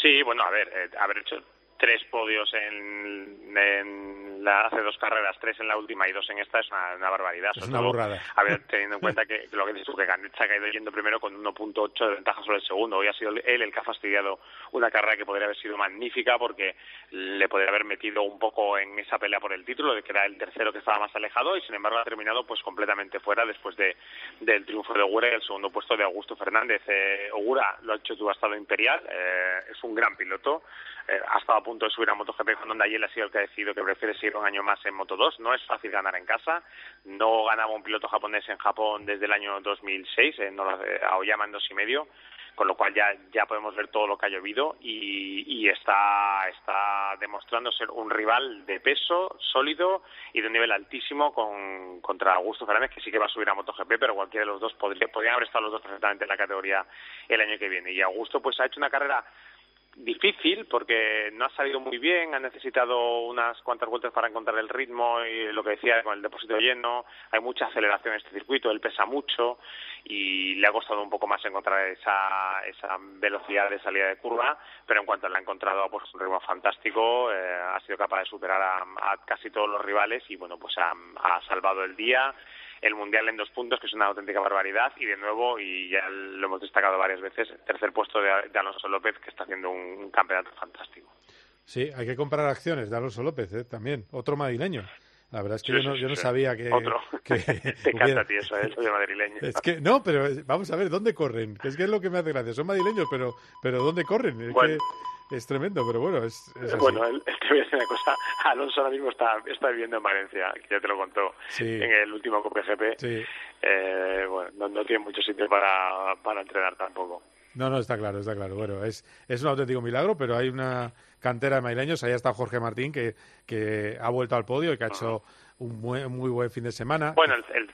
Sí, bueno, a ver, eh, haber hecho tres podios en, en la, hace dos carreras, tres en la última y dos en esta es una, una barbaridad. Es una todo, burrada. A ver, teniendo en cuenta que lo que dices tú, que Canet se ha caído yendo primero con 1.8 de ventaja sobre el segundo. Hoy ha sido él el que ha fastidiado una carrera que podría haber sido magnífica porque le podría haber metido un poco en esa pelea por el título, de que era el tercero que estaba más alejado y sin embargo ha terminado pues completamente fuera después de, del triunfo de Ogura y el segundo puesto de Augusto Fernández. Eh, Ogura lo ha hecho tu estado imperial, eh, es un gran piloto, eh, ha estado a punto de subir a MotoGP cuando Nayel ha sido el que ha decidido que prefiere seguir un año más en Moto 2. No es fácil ganar en casa. No ganaba un piloto japonés en Japón desde el año 2006, en eh, Aoyama en dos y medio con lo cual ya ya podemos ver todo lo que ha llovido y, y está está demostrando ser un rival de peso sólido y de un nivel altísimo con, contra Augusto Fernández que sí que va a subir a MotoGP pero cualquiera de los dos podría podrían haber estado los dos perfectamente en la categoría el año que viene y Augusto pues ha hecho una carrera difícil porque no ha salido muy bien, ha necesitado unas cuantas vueltas para encontrar el ritmo y lo que decía con el depósito lleno, hay mucha aceleración en este circuito, él pesa mucho y le ha costado un poco más encontrar esa, esa velocidad de salida de curva, pero en cuanto la ha encontrado ha puesto un ritmo fantástico, eh, ha sido capaz de superar a, a casi todos los rivales y bueno, pues ha, ha salvado el día el Mundial en dos puntos, que es una auténtica barbaridad, y de nuevo, y ya lo hemos destacado varias veces, tercer puesto de, Alonso López, que está haciendo un, un campeonato fantástico. Sí, hay que comprar acciones de Alonso López, ¿eh? también, otro madrileño. La verdad es que Sí, yo, no, sí, yo no sí. sabía que... Otro. que Te encanta hubiera- a ti eso. Eso de madrileño. Es que, no, pero eh, vamos a ver, ¿dónde corren? Es que es lo que me hace gracia. Son madrileños, pero, pero ¿dónde corren? Es Bueno. que es tremendo, pero bueno, es, es así. Bueno, el- te voy a decir una cosa. Alonso ahora mismo está, está viviendo en Valencia, que ya te lo contó Sí. en el último COPGP. Sí. Eh, bueno, no, no tiene mucho sitio para, para entrenar tampoco. No, no, está claro, está claro. Bueno, es, es un auténtico milagro, pero hay una cantera de madrileños. Ahí está Jorge Martín, que, que ha vuelto al podio y que ha hecho un buen- muy buen fin de semana. Bueno, el- el-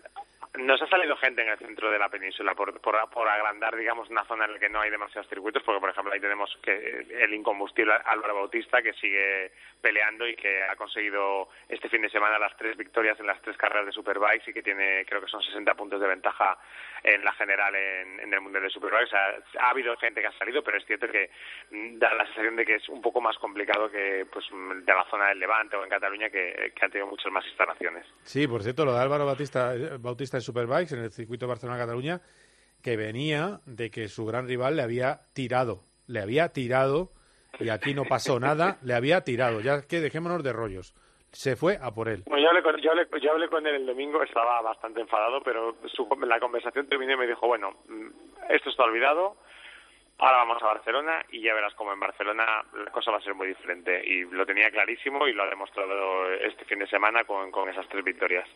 nos ha salido gente en el centro de la península por, por, agrandar, digamos, una zona en la que no hay demasiados circuitos, porque, por ejemplo, ahí tenemos que el incombustible Álvaro Bautista, que sigue peleando y que ha conseguido este fin de semana las tres victorias en las tres carreras de Superbikes y que tiene, creo que son 60 puntos de ventaja en la general en, el Mundial de Superbikes. Ha habido gente que ha salido, pero es cierto que da la sensación de que es un poco más complicado que pues de la zona del Levante o en Cataluña, que, que han tenido muchas más instalaciones. Sí, por cierto, lo de Álvaro Bautista, Bautista en Superbikes, en el circuito Barcelona-Cataluña, que venía de que su gran rival le había tirado. Le había tirado, y aquí no pasó nada, le había tirado. Ya que dejémonos de rollos. Se fue a por él. Bueno, yo hablé, con, yo, hablé, yo hablé con él el domingo, estaba bastante enfadado, pero su- la conversación terminó y me dijo, bueno, mm, esto está olvidado, ahora vamos a Barcelona y ya verás cómo en Barcelona la cosa va a ser muy diferente. Y lo tenía clarísimo y lo ha demostrado este fin de semana con, con esas tres victorias.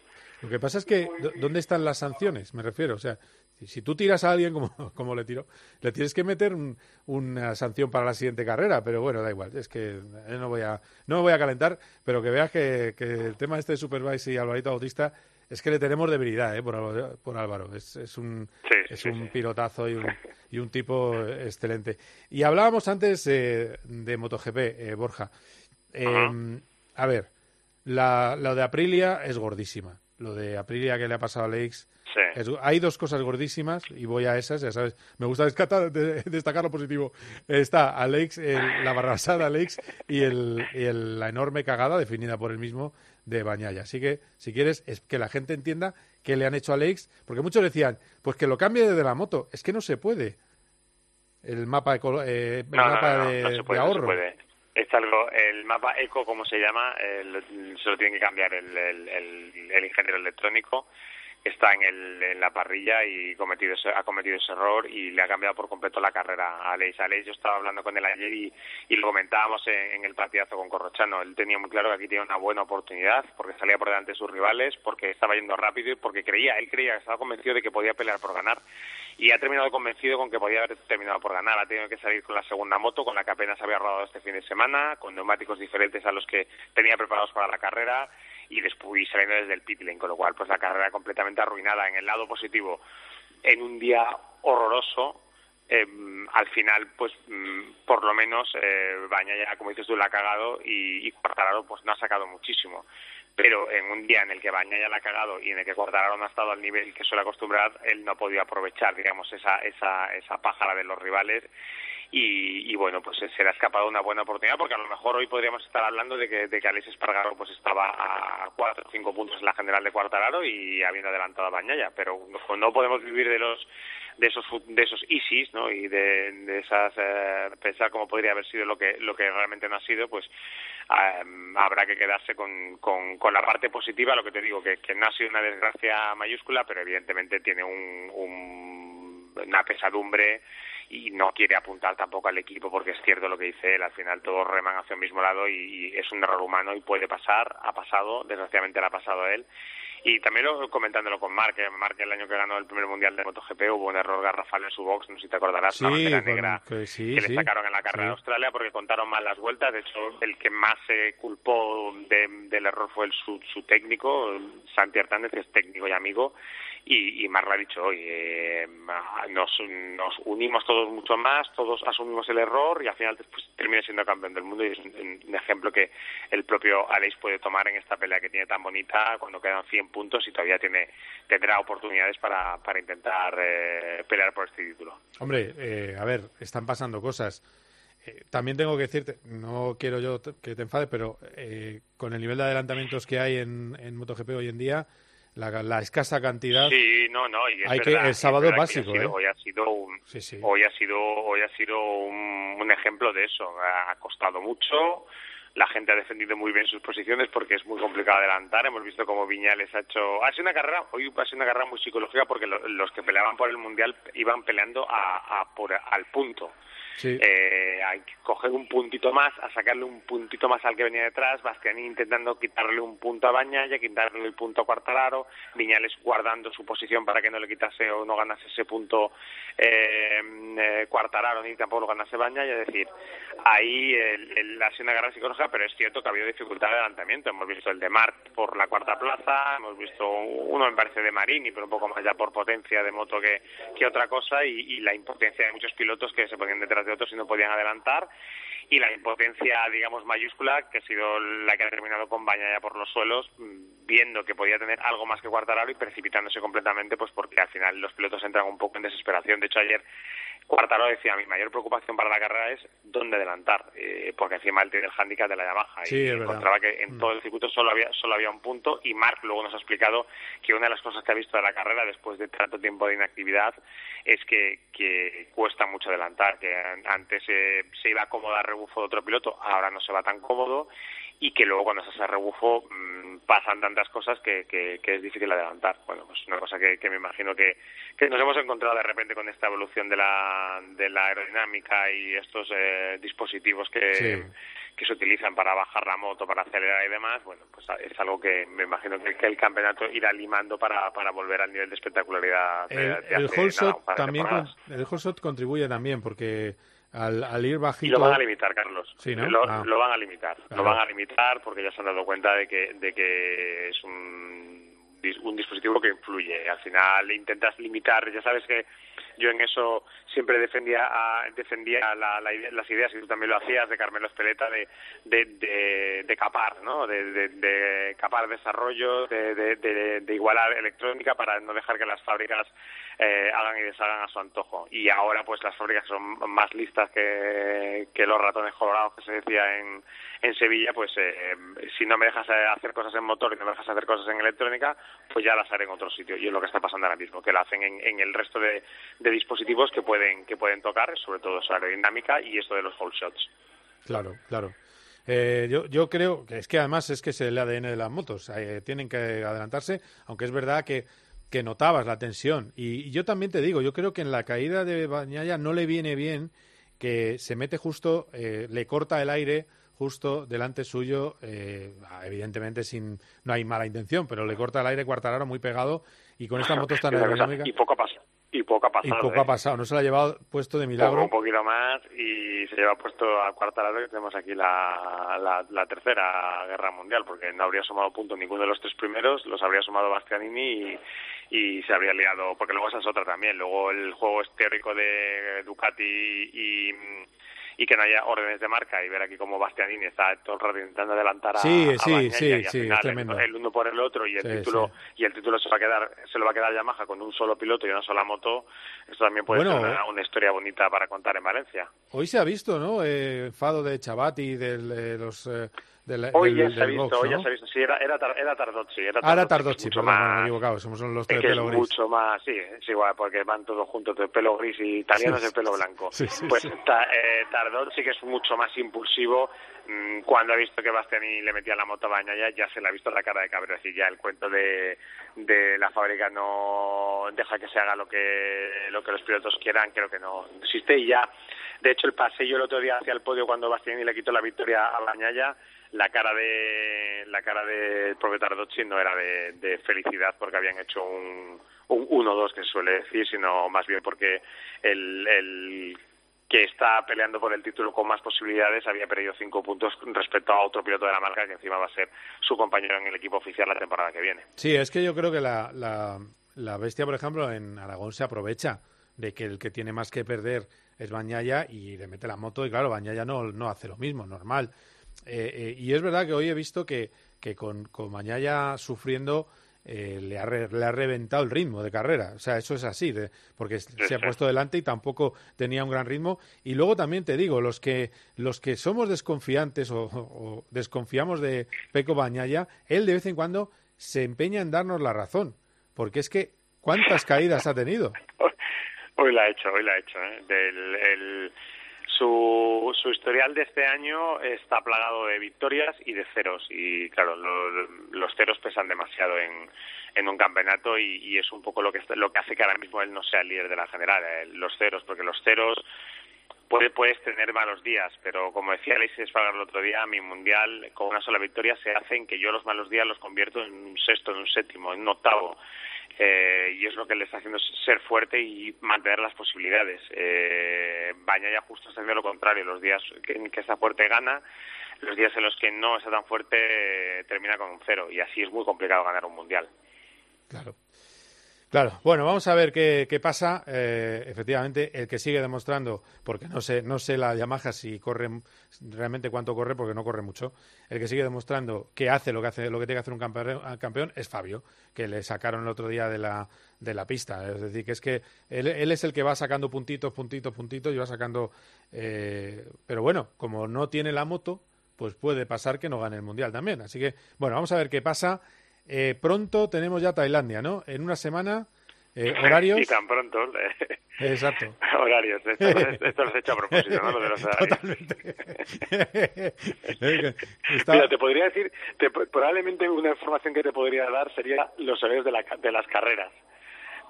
Lo que pasa es que, ¿dó- ¿dónde están las sanciones? Me refiero. O sea, si, si tú tiras a alguien como, como le tiró, le tienes que meter un- una sanción para la siguiente carrera. Pero bueno, da igual. Es que eh, no voy a, no me voy a calentar, pero que veas que, que el tema este de Supervise y Alvarito Bautista es que le tenemos debilidad eh, por, Álvaro- por Álvaro. Es, es un, es un pilotazo y un, y un tipo excelente. Y hablábamos antes eh, de MotoGP, eh, Borja. Eh, A ver, la, lo de Aprilia es gordísima. Lo de Aprilia que le ha pasado a Leix. es- hay dos cosas gordísimas y voy a esas, ya sabes. Me gusta descatar- de- destacar lo positivo. Está Alex, el- la barrasada Alex y, el, y el- la enorme cagada definida por el mismo de Bañaya. Así que, si quieres, es que la gente entienda qué le han hecho a Alex, porque muchos decían, pues que lo cambie desde la moto. Es que no se puede. El mapa, eh, el No, mapa no, no, de, puede, de ahorro. Es algo, el mapa eco, como se llama, el- se lo tiene que cambiar el, el- el- el ingeniero electrónico está en, el, en la parrilla y cometido ese- ha cometido ese error y le ha cambiado por completo la carrera a Aleix. Aleix, yo estaba hablando con él ayer y, y lo comentábamos en, en el partidazo con Corrochano. Él tenía muy claro que aquí tenía una buena oportunidad porque salía por delante de sus rivales, porque estaba yendo rápido y porque creía, él creía, estaba convencido de que podía pelear por ganar y ha terminado convencido con que podía haber terminado por ganar. Ha tenido que salir con la segunda moto, con la que apenas había rodado este fin de semana, con neumáticos diferentes a los que tenía preparados para la carrera y después saliendo desde el pit lane, con lo cual pues la carrera completamente arruinada. En el lado positivo, en un día horroroso, eh, al final, pues mm, por lo menos eh, Bañaya, como dices tú, la ha cagado y, y Quartararo pues no ha sacado muchísimo. Pero en un día en el que Bañaya la ha cagado y en el que Quartararo no ha estado al nivel que suele acostumbrar, él no ha podido aprovechar, digamos, esa, esa, esa pájara de los rivales y, y, bueno, pues se le ha escapado una buena oportunidad porque a lo mejor hoy podríamos estar hablando de que, de que Alex Espargaro pues estaba a cuatro o cinco puntos en la general de Quartararo y habiendo adelantado a Bañaya, pero no, no podemos vivir de los de esos de esos easies no y de, de esas eh, pensar cómo podría haber sido lo que lo que realmente no ha sido pues eh, habrá que quedarse con, con, con la parte positiva lo que te digo que, que no ha sido una desgracia mayúscula pero evidentemente tiene un, un- una pesadumbre y no quiere apuntar tampoco al equipo porque es cierto lo que dice él, al final todos reman hacia el mismo lado y, y es un error humano y puede pasar, ha pasado, desgraciadamente le ha pasado a él. Y también lo, comentándolo con Mark, eh, Mark el año que ganó el primer mundial de MotoGP hubo un error garrafal en su box, no sé si te acordarás, Sí, una bandera negra que sí, que le sacaron en la carrera de Australia porque contaron mal las vueltas. De hecho, el que más se culpó de- del error fue el, su, su técnico, Santi Hernández, que es técnico y amigo. Y, y Marc le ha dicho hoy, eh, nos, nos unimos todos mucho más, todos asumimos el error y al final pues, termina siendo campeón del mundo y es un, ejemplo que el propio Alex puede tomar en esta pelea que tiene tan bonita cuando quedan 100 puntos y todavía tiene tendrá oportunidades para, para intentar eh, pelear por este título. Hombre, eh, a ver, están pasando cosas. Eh, también tengo que decirte, no quiero yo que te enfades, pero eh, con el nivel de adelantamientos que hay en, en MotoGP hoy en día, la, la escasa cantidad. Sí, no, no. Y es Hay que- verdad, el es sábado que básico, ha sido- ¿eh? Hoy ha sido un, Sí, sí. hoy ha sido, hoy ha sido un, un ejemplo de eso. Ha costado mucho. la gente ha defendido muy bien sus posiciones porque es muy complicado adelantar. Hemos visto cómo Viñales ha hecho. Ha sido una carrera, hoy ha sido una carrera muy psicológica porque lo- los que peleaban por el mundial iban peleando a, a por, al punto. Eh, hay que coger un puntito más, a sacarle un puntito más al que venía detrás, Bastiani intentando quitarle un punto a Bañaya, quitarle el punto a Cuartararo, Viñales guardando su posición para que no le quitase o no ganase ese punto eh, eh, Cuartararo ni tampoco lo ganase Bañaya, es decir, ahí el, ha sido una guerra psicológica, pero es cierto que ha habido dificultad de adelantamiento, hemos visto el de Mart por la cuarta plaza, hemos visto uno me parece de Marini, pero un poco más ya por potencia de moto que, que otra cosa y, y la impotencia de muchos pilotos que se ponían detrás de otros y no podían adelantar. Y la impotencia, digamos, mayúscula, que ha sido la que ha terminado con Bañaya por los suelos, mm, viendo que podía tener algo más que Cuartararo y precipitándose completamente, pues porque al final los pilotos entran un poco en desesperación. De hecho, ayer Cuartararo decía, mi mayor preocupación para la carrera es dónde adelantar, eh, porque encima él tiene el hándicap de la Yamaha Sí, y encontraba que en Mm. todo el circuito solo había, solo había un punto y Marc luego nos ha explicado que una de las cosas que ha visto de la carrera después de tanto tiempo de inactividad es que, que cuesta mucho adelantar, que antes eh, se iba a acomodar rebufo de otro piloto, ahora no se va tan cómodo y que luego cuando se hace rebufo mm, pasan tantas cosas que, que, que es difícil adelantar. Bueno, pues una cosa que, que me imagino que, que nos hemos encontrado de repente con esta evolución de la, de la aerodinámica y estos eh, dispositivos que, Sí. que se utilizan para bajar la moto, para acelerar y demás, bueno, pues es algo que me imagino que, el campeonato irá limando para, para volver al nivel de espectacularidad. de- El, de el whole nada, shot también con- el whole shot contribuye también porque al, al ir Y bajito lo van a limitar, Carlos. Sí, ¿no? lo, Ah. lo van a limitar. Claro. Lo van a limitar porque ya se han dado cuenta de que, de que es un, un dispositivo que influye. Al final intentas limitar. Ya sabes que yo en eso siempre defendía a- defendía la- la las ideas y tú también lo hacías de Carmelo Espeleta de, de, capar, ¿no? De, capar desarrollo, de, igualar electrónica para no dejar que las fábricas eh, hagan y deshagan a su antojo. Y ahora pues las fábricas son más listas que, los ratones colorados que se decía en, en Sevilla, pues eh, si no me dejas hacer cosas en motor y no me dejas hacer cosas en electrónica, pues ya las haré en otro sitio. Y es lo que está pasando ahora mismo, que lo hacen en, en el resto de, de dispositivos que pueden que pueden tocar, sobre todo su aerodinámica y esto de los whole shots. Claro, claro. Eh, yo, yo creo que es que además es que es el ADN de las motos. eh, tienen que adelantarse, aunque es verdad que, que notabas la tensión. Y, y yo también te digo, yo creo que en la caída de Bañaya no le viene bien que se mete justo, eh, le corta el aire justo delante suyo, eh, evidentemente sin no hay mala intención, pero le corta el aire Cuartararo muy pegado y con esta moto tan aerodinámica y poco ha pasado. Y poco ha y pasado. poco ¿eh? ha pasado, no se lo ha llevado puesto de Poco, milagro. un poquito más y se lleva puesto a cuarta lado que tenemos aquí la, la, la tercera guerra mundial porque no habría sumado punto ninguno de los tres primeros los habría sumado Bastianini y, y se habría liado porque luego esa es otra también luego el juego es teórico de Ducati y y que no haya órdenes de marca y ver aquí como Bastianini está todo el rato intentando adelantar a, Sí, a sí, sí, y sí, final tremendo. el, el uno por el otro y el Sí, título sí. y el título se va a quedar se lo va a quedar Yamaha con un solo piloto y una sola moto esto también puede Bueno, ser una, eh. una historia bonita para contar en Valencia Hoy se ha visto, ¿no? Eh, enfado de Chabati, del, de los... eh, del, hoy del- ya se ha visto box, hoy ya se ha visto. Sí era era, era Tardozzi era Ahora Tardozzi, que es mucho perdón, me he más. equivocado, somos los es tres que es pelo gris. mucho más sí es igual porque van todos juntos de pelo gris y italianos Sí, de pelo blanco. sí, sí, pues sí. Ta- eh, Tardozzi que es mucho más impulsivo mm, cuando ha visto que Bastiani le metía la moto a Bañaya ya se le ha visto la cara de cabrón es decir ya el cuento de, de la fábrica no deja que se haga lo que lo que los pilotos quieran creo que no existe. Y ya de hecho el paseo el otro día hacia el podio cuando Bastiani le quitó la victoria a Bañaya la cara de la cara del propio Tardozzi no era de, de felicidad porque habían hecho un un 1-2 que se suele decir sino más bien porque el, el que está peleando por el título con más posibilidades había perdido cinco puntos respecto a otro piloto de la marca que encima va a ser su compañero en el equipo oficial la temporada que viene. Sí, es que yo creo que la, la, la bestia, por ejemplo, en Aragón se aprovecha de que el que tiene más que perder es Bañaya y le mete la moto y claro, Bañaya no, no hace lo mismo, normal. Eh, eh, y es verdad que hoy he visto que, que con, con Bañaya sufriendo eh, le, ha re- le ha reventado el ritmo de carrera. O sea, eso es así, de- porque se ha sí. puesto delante y tampoco tenía un gran ritmo. Y luego también te digo, los que, los que somos desconfiantes o, o desconfiamos de Peco Bañaya, él de vez en cuando se empeña en darnos la razón. Porque es que, ¿cuántas caídas ha tenido? Hoy la ha hecho, hoy la ha hecho. ¿eh? Del, el- su, su historial de este año está plagado de victorias y de ceros y claro lo- los ceros pesan demasiado en, en un campeonato y, es un poco lo que lo que hace que ahora mismo él no sea el líder de la general eh, los ceros porque los ceros puede, puedes tener malos días, pero como decía Alexis Espargar el otro día, mi mundial con una sola victoria se hace en que yo los malos días los convierto en un sexto, en un séptimo, en un octavo. Eh, y es lo que le está haciendo ser fuerte y mantener las posibilidades. Eh, Bañaya justo está haciendo lo contrario, los días en que está fuerte gana, los días en los que no está tan fuerte eh, termina con un cero y así es muy complicado ganar un mundial. Claro, bueno, vamos a ver qué, qué pasa. Eh, efectivamente, el que sigue demostrando, porque no sé, no sé la Yamaha si corre realmente cuánto corre, porque no corre mucho. El que sigue demostrando que hace lo que hace, lo que tiene que hacer un campeón, campeón es Fabio, que le sacaron el otro día de la, de la pista. Es decir, que es que él, él es el que va sacando puntitos, puntitos, puntitos y va sacando. eh, pero bueno, como no tiene la moto, pues puede pasar que no gane el mundial también. Así que, bueno, vamos a ver qué pasa. Eh, pronto tenemos ya Tailandia, ¿no? En una semana, eh, horarios. y tan pronto. eh, Exacto. horarios. Esto, esto lo has hecho a propósito, ¿no? Lo de los horarios. Está- Mira, te podría decir, te- probablemente una información que te podría dar sería los horarios de, la de las carreras.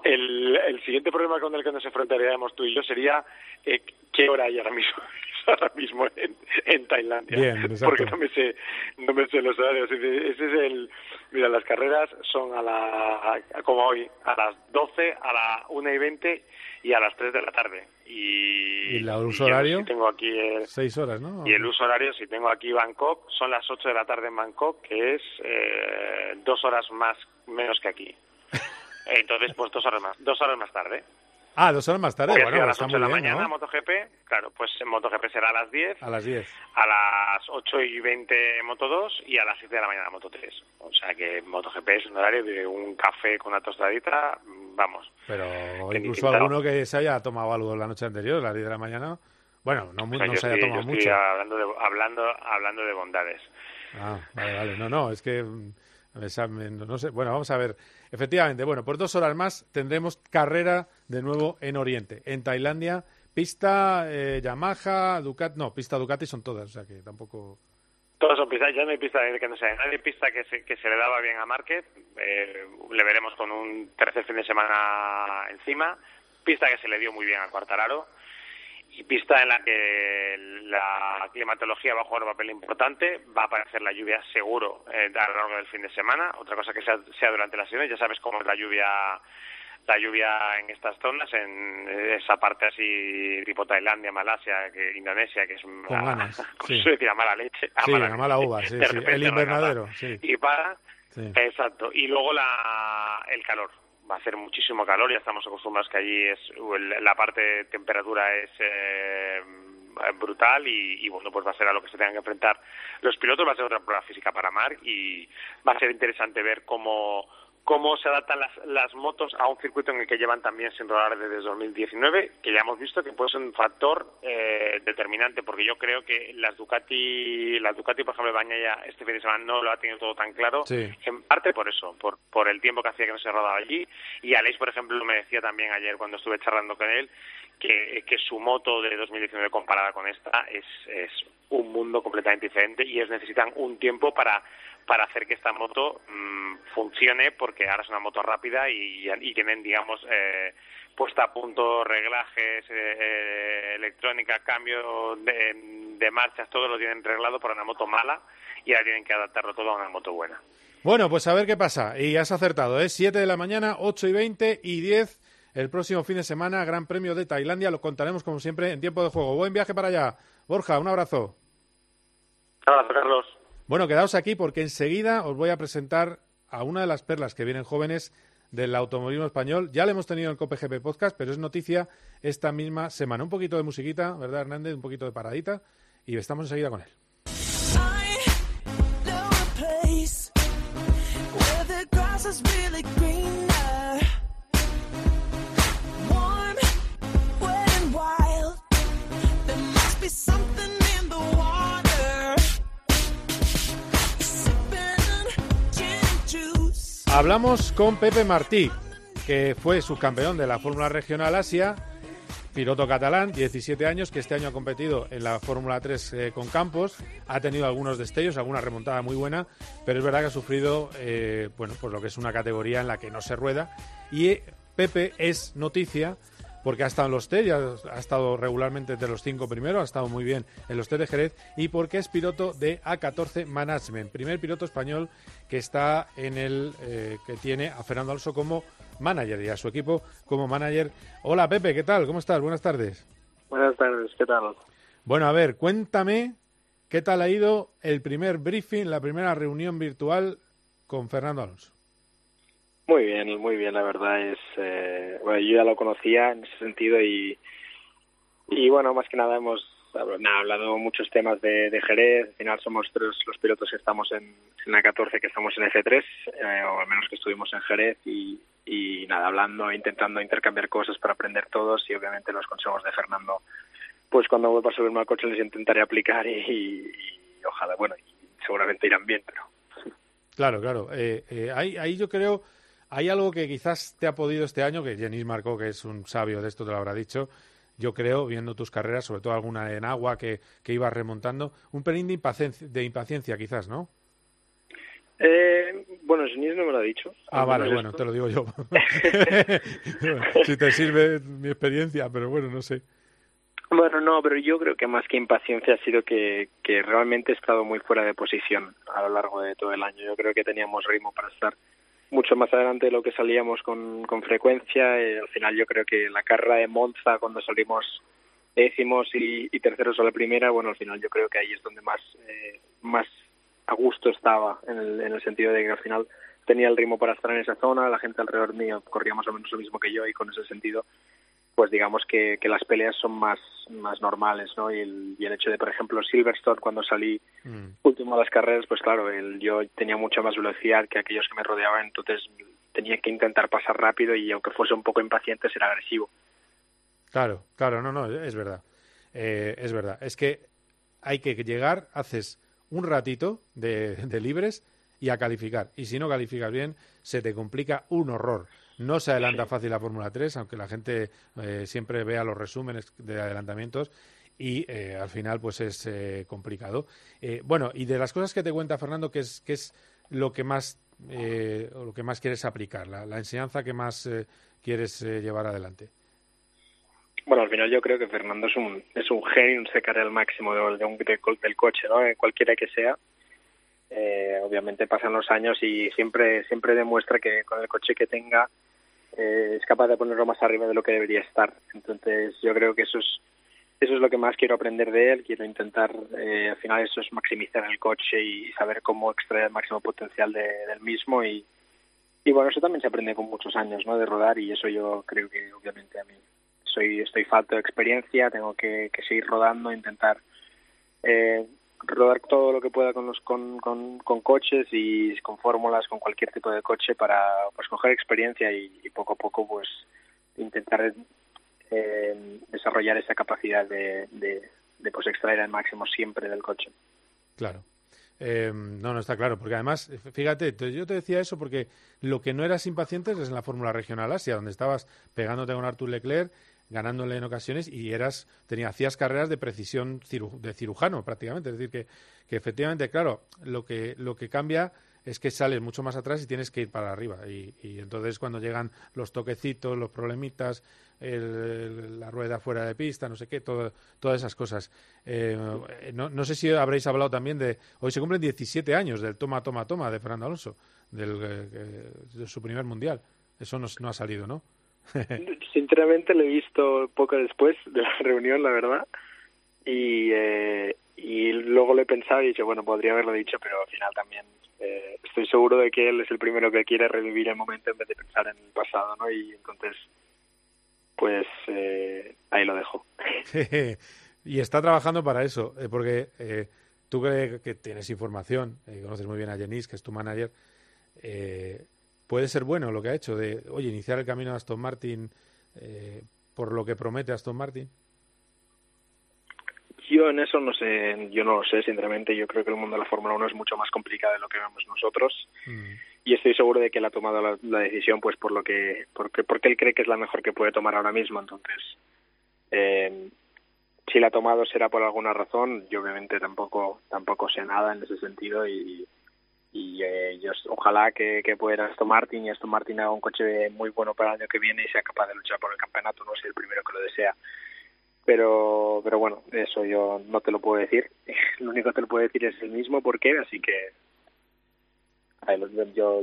El, el siguiente problema con el que nos enfrentaríamos tú y yo sería eh, qué hora hay ahora mismo, ahora mismo en, en Tailandia. Bien. Porque no me sé, no me sé los horarios. Ese es el, mira, las carreras son a la, como hoy, a las 12, a las 1 y 20 y a las 3 de la tarde. Y, ¿Y el uso y horario? sí tengo aquí el, horas, ¿no? y el uso horario, si tengo aquí Bangkok, son las 8 de la tarde en Bangkok, que es eh, dos horas más menos que aquí. Entonces, pues dos horas más, dos horas más tarde. Ah, dos horas más tarde. Voy a Bueno, a las está 8 muy de la bien, mañana, ¿no? MotoGP, claro, pues en MotoGP será a las 10, A las 10. a las 8 y 20 Moto 2 y a las 7 de la mañana Moto 3. O sea que MotoGP es un horario de un café con una tostadita, vamos. Pero incluso alguno que se haya tomado algo la noche anterior, a las 10 de la mañana. Bueno, no, O sea, no se haya estoy- tomado yo estoy mucho. hablando de, hablando, hablando de bondades. Ah, vale, vale. No, no, es que mm, esa- no sé. Bueno, vamos a ver. Efectivamente, bueno, por dos horas más tendremos carrera de nuevo en Oriente, en Tailandia. Pista eh, Yamaha, Ducati, no, pista Ducati son todas, o sea que tampoco. Todos son pistas, ya no hay pista que no sea nadie, pista que se, que se le daba bien a Márquez, eh, le veremos con un tercer fin de semana encima, pista que se le dio muy bien a Cuartararo y pista en la que la climatología va a jugar un papel importante, va a aparecer la lluvia seguro eh, a lo largo del fin de semana, otra cosa que sea, sea durante las sesiones, ya sabes cómo es la lluvia la lluvia en estas zonas, en esa parte así tipo Tailandia, Malasia, que, Indonesia, que es Con una- ganas, sí. decir, a mala leche. A Sí, mala, a mala leche. uva, sí, sí. El invernadero, sí. Y para, exacto. Y luego la, el calor. Va a hacer muchísimo calor, ya estamos acostumbrados que allí es la parte de temperatura es eh, brutal y, y, bueno, pues va a ser a lo que se tengan que enfrentar los pilotos, va a ser otra prueba física para Marc y va a ser interesante ver cómo cómo se adaptan las, las motos a un circuito en el que llevan también sin rodar desde 2019, que ya hemos visto que puede ser un factor eh, determinante, porque yo creo que las Ducati, las Ducati, por ejemplo, Bañaya este fin de semana no lo ha tenido todo tan claro, Sí. en parte por eso, por, por el tiempo que hacía que no se rodaba allí, y Alex, por ejemplo, me decía también ayer cuando estuve charlando con él, que, que su moto de 2019 comparada con esta es, es un mundo completamente diferente y ellos necesitan un tiempo para para hacer que esta moto mm, funcione porque ahora es una moto rápida y, y tienen digamos eh, puesta a punto reglajes eh, eh, electrónica cambio de, de marchas todo lo tienen reglado para una moto mala y ahora tienen que adaptarlo todo a una moto buena Bueno, pues a ver qué pasa. Y has acertado, ¿eh? 7 de la mañana, 8 y 20 y 10 el próximo fin de semana, Gran Premio de Tailandia. Lo contaremos como siempre en tiempo de juego. Buen viaje para allá. Borja, un abrazo. Un abrazo, Carlos. Bueno, quedaos aquí porque enseguida os voy a presentar a una de las perlas que vienen jóvenes del automovilismo español. Ya le hemos tenido en COPGP Podcast, pero es noticia esta misma semana. Un poquito de musiquita, ¿verdad, Hernández? Un poquito de paradita. Y estamos enseguida con él. know a place where Hablamos con Pepe Martí, que fue subcampeón de la Fórmula Regional Asia piloto catalán, 17 años, que este año ha competido en la Fórmula 3 eh, con Campos, ha tenido algunos destellos, alguna remontada muy buena, pero es verdad que ha sufrido, eh, bueno, pues lo que es una categoría en la que no se rueda. Y eh, Pepe es noticia porque ha estado en los test, ya ha estado regularmente entre los cinco primeros, ha estado muy bien en los test de Jerez y porque es piloto de A14 Management, primer piloto español que está en el eh, que tiene a Fernando Alonso como manager y a su equipo como manager. Hola Pepe, ¿qué tal? ¿Cómo estás? Buenas tardes. Buenas tardes, ¿qué tal? Bueno, a ver, cuéntame qué tal ha ido el primer briefing, la primera reunión virtual con Fernando Alonso. Muy bien, muy bien, la verdad es, eh, bueno, yo ya lo conocía en ese sentido y, y bueno, más que nada hemos nada, hablado muchos temas de, Jerez, al final somos tres los pilotos que estamos en, la 14 que estamos en F3, eh, o al menos que estuvimos en Jerez y, y nada, hablando, intentando intercambiar cosas para aprender todos y obviamente los consejos de Fernando, pues cuando vuelva a subirme al coche les intentaré aplicar y, y- ojalá, bueno, seguramente irán bien, pero Claro, claro. Eh, eh, ahí, ahí yo creo, hay algo que quizás te ha podido este año, que Jenis marcó, que es un sabio de esto, te lo habrá dicho. Yo creo, viendo tus carreras, sobre todo alguna en agua que, que ibas remontando, un pelín de impaciencia, de impaciencia quizás, ¿no? Eh, bueno, Ginés no me lo ha dicho. Ah, Al vale, bueno, esto. te lo digo yo. si te sirve mi experiencia, pero bueno, no sé. Bueno, no, pero yo creo que más que impaciencia ha sido que, que realmente he estado muy fuera de posición a lo largo de todo el año. Yo creo que teníamos ritmo para estar mucho más adelante de lo que salíamos con, con frecuencia. Eh, al final yo creo que la carrera de Monza, cuando salimos décimos y, y terceros a la primera, bueno, al final yo creo que ahí es donde más, eh, más a gusto estaba, en el, en el sentido de que al final tenía el ritmo para estar en esa zona, la gente alrededor mío corría más o menos lo mismo que yo y con ese sentido pues digamos que, que las peleas son más, más normales, ¿no? Y el, y el hecho de, por ejemplo, Silverstone, cuando salí último de las carreras, pues claro, el, yo tenía mucha más velocidad que aquellos que me rodeaban, entonces tenía que intentar pasar rápido y aunque fuese un poco impaciente, ser agresivo. Claro, claro, no, no, es verdad. Eh, es verdad. Es que hay que llegar, haces un ratito de, de libres y a calificar. Y si no calificas bien, se te complica un horror. No se adelanta fácil la Fórmula 3, aunque la gente eh, siempre vea los resúmenes de adelantamientos y eh, al final pues es eh, complicado. Eh, bueno, y de las cosas que te cuenta Fernando, ¿qué es, qué es lo que más eh, lo que más quieres aplicar, la, la enseñanza que más eh, quieres eh, llevar adelante? Bueno, al final yo creo que Fernando es un, es un genio, un secar al máximo de, de un- de del coche, ¿no? Cualquiera que sea. Eh, obviamente pasan los años y siempre, siempre demuestra que con el coche que tenga eh, es capaz de ponerlo más arriba de lo que debería estar. Entonces yo creo que eso es, eso es lo que más quiero aprender de él. Quiero intentar, eh, al final eso es maximizar el coche y saber cómo extraer el máximo potencial de- del mismo y, y bueno, eso también se aprende con muchos años, ¿no? De rodar y eso yo creo que obviamente a mí soy estoy falto de experiencia, tengo que, que seguir rodando, intentar eh, rodar todo lo que pueda con los con, con, con coches y con fórmulas, con cualquier tipo de coche para pues coger experiencia y, poco a poco pues intentar eh, desarrollar esa capacidad de, de, pues extraer el máximo siempre del coche. Claro. Eh, no, no está claro, porque además, fíjate, te- yo te decía eso porque lo que no eras impaciente es en la Fórmula Regional Asia, donde estabas pegándote con Artur Leclerc, ganándole en ocasiones y eras, tenía, hacías carreras de precisión ciru- de cirujano prácticamente. Es decir, que, que efectivamente, claro, lo que, lo que cambia es que sales mucho más atrás y tienes que ir para arriba. Y, y entonces cuando llegan los toquecitos, los problemitas, el- la rueda fuera de pista, no sé qué, todo, todas esas cosas. Eh, no, no sé si habréis hablado también de... Hoy se cumplen 17 años del toma, toma, toma de Fernando Alonso, del, eh, de su primer mundial. Eso no, no ha salido, ¿no? Sinceramente lo he visto poco después de la reunión, la verdad. Y, eh, y luego lo he pensado y he dicho, bueno, podría haberlo dicho, pero al final también eh, estoy seguro de que él es el primero que quiere revivir el momento en vez de pensar en el pasado, ¿no? Y entonces, pues eh, ahí lo dejo. y está trabajando para eso, eh, porque eh, tú que, que tienes información, eh, conoces muy bien a Jenis, que es tu manager, eh, puede ser bueno lo que ha hecho de, oye, iniciar el camino de Aston Martin eh, por lo que promete Aston Martin. Yo en eso no sé, yo no lo sé, sinceramente. Yo creo que el mundo de la Fórmula 1 es mucho más complicado de lo que vemos nosotros. Y estoy seguro de que él ha tomado la, la decisión pues por lo que porque, porque él cree que es la mejor que puede tomar ahora mismo. Entonces, Eh, si la ha tomado será por alguna razón. Yo obviamente tampoco tampoco sé nada en ese sentido y, y eh, yo ojalá que, que pueda Aston Martin y Aston Martin haga un coche muy bueno para el año que viene y sea capaz de luchar por el campeonato. No soy el primero que lo desea. Pero, pero bueno, eso yo no te lo puedo decir. Lo único que te lo puedo decir es el mismo por qué, así que yo,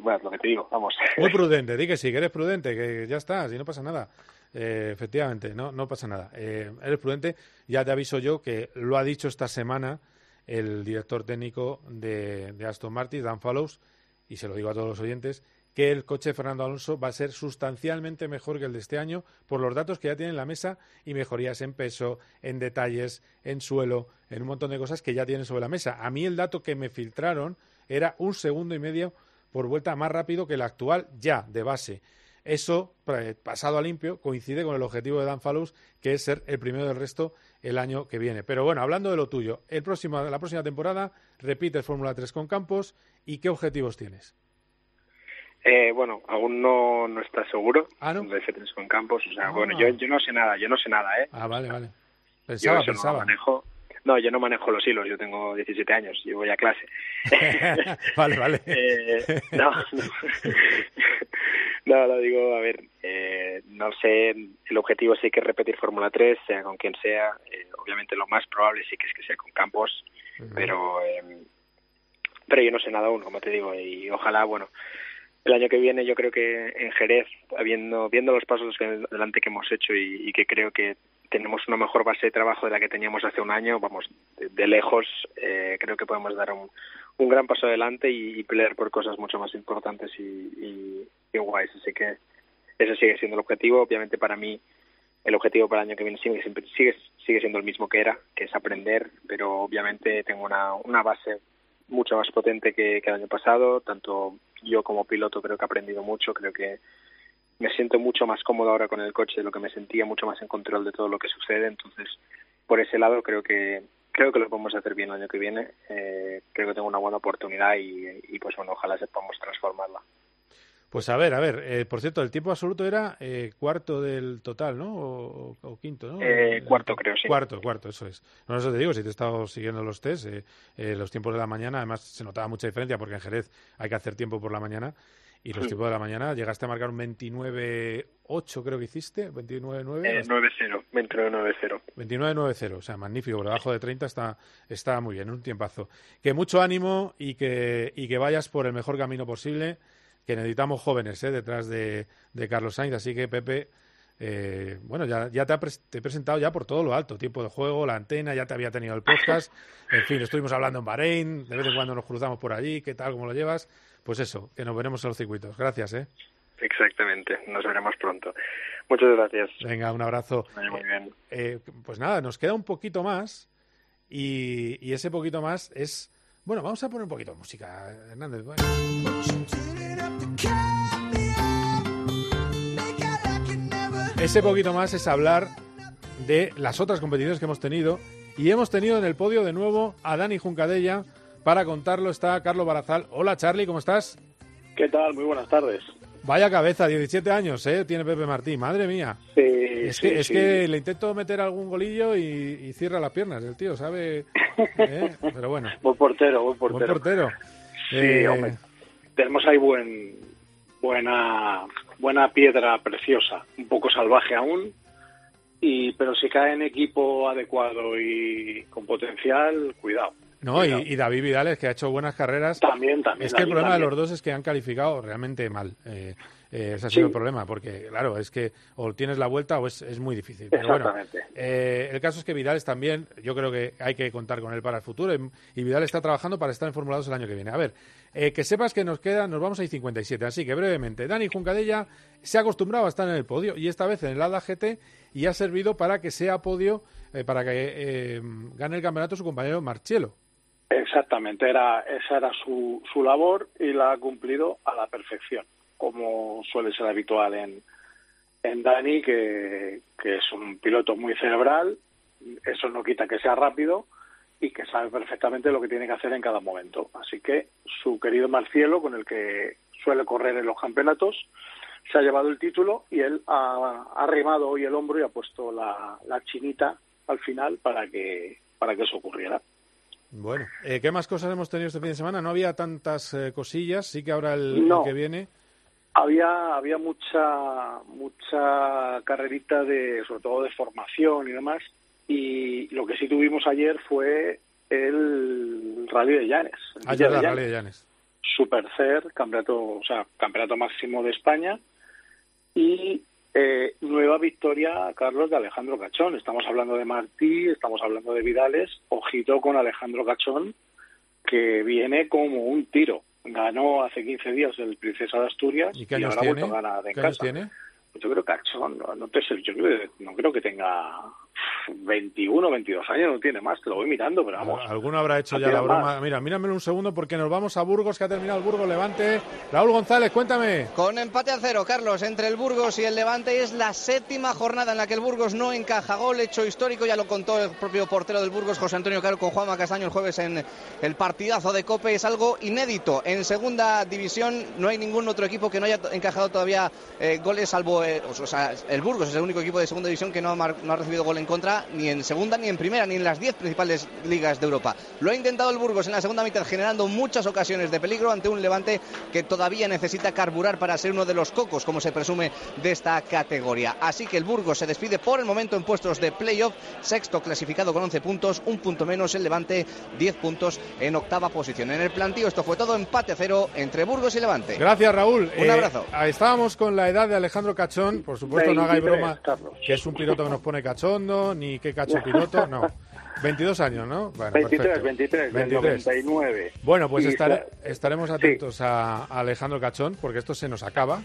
bueno, lo que te digo, vamos. Muy prudente, di que sí, que eres prudente, que ya está, si no pasa nada. Eh, efectivamente, no, no pasa nada. Eh, eres prudente, ya te aviso yo que lo ha dicho esta semana el director técnico de, Aston Martin, Dan Fallows, y se lo digo a todos los oyentes, que el coche Fernando Alonso va a ser sustancialmente mejor que el de este año por los datos que ya tiene en la mesa y mejorías en peso, en detalles, en suelo, en un montón de cosas que ya tiene sobre la mesa. A mí el dato que me filtraron era un segundo y medio por vuelta más rápido que el actual ya de base. Eso, eh, pasado a limpio, coincide con el objetivo de Dan Fallows, que es ser el primero del resto el año que viene. Pero bueno, hablando de lo tuyo, el próximo, la próxima temporada repites Fórmula 3 con Campos y qué objetivos tienes. Eh, bueno, aún no, no está seguro ¿Ah, no? de F3 con Campos. O sea, Ah. bueno, yo, yo no sé nada, yo no sé nada, ¿eh? Ah, vale, vale. yo Pensaba, no pensaba. lo manejo. No, yo no manejo los hilos, yo tengo 17 años, yo voy a clase. vale, vale. Eh, no, no. no, lo digo, a ver, eh, no sé, el objetivo sí que es repetir Fórmula 3, sea con quien sea. eh, obviamente lo más probable sí que es que sea con Campos, pero, eh, pero yo no sé nada aún, como te digo, y ojalá, bueno, el año que viene yo creo que en Jerez, habiendo, viendo los pasos adelante que hemos hecho y, y que creo que tenemos una mejor base de trabajo de la que teníamos hace un año, vamos, de, de lejos, eh, creo que podemos dar un, un gran paso adelante y, y pelear por cosas mucho más importantes y, y, y guays. Así que ese sigue siendo el objetivo. Obviamente para mí el objetivo para el año que viene sigue, sigue, sigue siendo el mismo que era, que es aprender, pero obviamente tengo una, una base mucho más potente que, que el año pasado. Tanto yo como piloto creo que he aprendido mucho, creo que me siento mucho más cómodo ahora con el coche de lo que me sentía, mucho más en control de todo lo que sucede. Entonces, por ese lado creo que creo que lo podemos hacer bien el año que viene. Eh, creo que tengo una buena oportunidad y, y, pues bueno, ojalá sepamos transformarla. Pues a ver, a ver, eh, por cierto, el tiempo absoluto era eh, cuarto del total, ¿no? O, o quinto, ¿no? Eh, cuarto, creo, sí. Cuarto, cuarto, eso es. No, eso te digo, si te he estado siguiendo los test, eh, eh, los tiempos de la mañana, además se notaba mucha diferencia porque en Jerez hay que hacer tiempo por la mañana y los Sí. tiempos de la mañana llegaste a marcar un 29.8 creo que hiciste, 29.9. Eh, 9-0, 29-9-0. 29.90, o sea, magnífico, por debajo de 30 está, está muy bien, un tiempazo. Que mucho ánimo y que, y que vayas por el mejor camino posible, que necesitamos jóvenes ¿eh? detrás de, de Carlos Sainz, así que Pepe, eh, bueno, ya, ya te, ha te he presentado ya por todo lo alto, tiempo de juego, la antena, ya te había tenido el podcast, en fin, estuvimos hablando en Bahrein, de vez en cuando nos cruzamos por allí, ¿qué tal, cómo lo llevas? Pues eso, que nos veremos en los circuitos. Gracias, ¿eh? Exactamente, nos veremos pronto. Muchas gracias. Venga, un abrazo. Muy bien. Eh, pues nada, nos queda un poquito más y, y ese poquito más es... Bueno, vamos a poner un poquito de música, Hernández. Ese poquito más es hablar de las otras competiciones que hemos tenido y hemos tenido en el podio de nuevo a Dani Juncadella. Para contarlo está Carlos Barazal. Hola Charlie, ¿cómo estás? ¿Qué tal? Muy buenas tardes. Vaya cabeza, 17 años, ¿eh? Tiene Pepe Martín, madre mía. Sí, Es, sí, que, es sí. que le intento meter algún golillo y, y cierra las piernas, el tío, ¿sabe? ¿Eh? Pero bueno. Buen portero, buen portero. Buen portero. Sí, Eh, hombre. Tenemos ahí buen, buena, buena piedra preciosa, un poco salvaje aún, y pero si cae en equipo adecuado y con potencial, cuidado. No, y, y David Vidales, que ha hecho buenas carreras. También, también, Es que el problema también. de los dos es que han calificado realmente mal. Eh, eh, ese ha Sí. sido el problema, porque, claro, es que o tienes la vuelta o es, es muy difícil. Pero bueno, eh, el caso es que Vidales también, yo creo que hay que contar con él para el futuro y, y Vidal está trabajando para estar en Fórmula 2 el año que viene. A ver, eh, que sepas que nos queda, nos vamos a I-57, así que brevemente, Dani Juncadella se ha acostumbrado a estar en el podio y esta vez en el ADA GT y ha servido para que sea podio, eh, para que eh, gane el campeonato su compañero Marchelo. Exactamente, era, esa era su, su labor y la ha cumplido a la perfección, como suele ser habitual en, en Dani, que, que es un piloto muy cerebral, eso no quita que sea rápido y que sabe perfectamente lo que tiene que hacer en cada momento. Así que su querido Marcielo, con el que suele correr en los campeonatos, se ha llevado el título y él ha, remado hoy el hombro y ha puesto la, la chinita al final para que para que eso ocurriera. Bueno, eh, ¿qué más cosas hemos tenido este fin de semana? No había tantas eh, cosillas, sí que ahora el, No. el que viene. Había había mucha mucha carrerita de sobre todo de formación y demás y lo que sí tuvimos ayer fue el Rally de Llanes. el Ah. Rally de Llanes. Supercer, campeonato, o sea, campeonato máximo de España y eh, nueva victoria, Carlos, de Alejandro Cachón. Estamos hablando de Martí, estamos hablando de Vidales. Ojito con Alejandro Cachón, que viene como un tiro. Ganó hace 15 días el Princesa de Asturias ¿Y qué ahora ha vuelto tiene? a ganar en ¿Qué casa. tiene? Yo creo que Cachón, no, no te sé, yo creo, no creo que tenga 21 22 años, no tiene más, te lo voy mirando, pero vamos. Alguno habrá hecho ya la broma. más. Mira, míramelo un segundo porque nos vamos a Burgos, que ha terminado el Burgos Levante. Raúl González, cuéntame. Con empate a cero, Carlos, entre el Burgos y el Levante es la séptima jornada en la que el Burgos no encaja gol, hecho histórico, ya lo contó el propio portero del Burgos, José Antonio Caro, con Juanma Castaño el jueves en el partidazo de Cope, es algo inédito. En segunda división no hay ningún otro equipo que no haya encajado todavía eh, goles, salvo, eh, o sea, el Burgos es el único equipo de segunda división que no ha, no ha recibido gol en contra, ni en segunda, ni en primera, ni en las diez principales ligas de Europa. Lo ha intentado el Burgos en la segunda mitad, generando muchas ocasiones de peligro ante un Levante que todavía necesita carburar para ser uno de los cocos, como se presume, de esta categoría. Así que el Burgos se despide por el momento en puestos de playoff, sexto clasificado con 11 puntos, un punto menos el Levante, 10 puntos en octava posición. En el plantío esto fue todo empate cero entre Burgos y Levante. Gracias, Raúl. Un Eh, abrazo. estábamos con la edad de Alejandro Cachón. Por supuesto, no hagáis 23, broma Carlos. que es un piloto que nos pone ni qué cacho piloto. No. 22 años, ¿no? Bueno, 23, perfecto. 23, del 23. 99. Bueno, pues estaremos atentos a, a Alejandro Cachón, porque esto se nos acaba.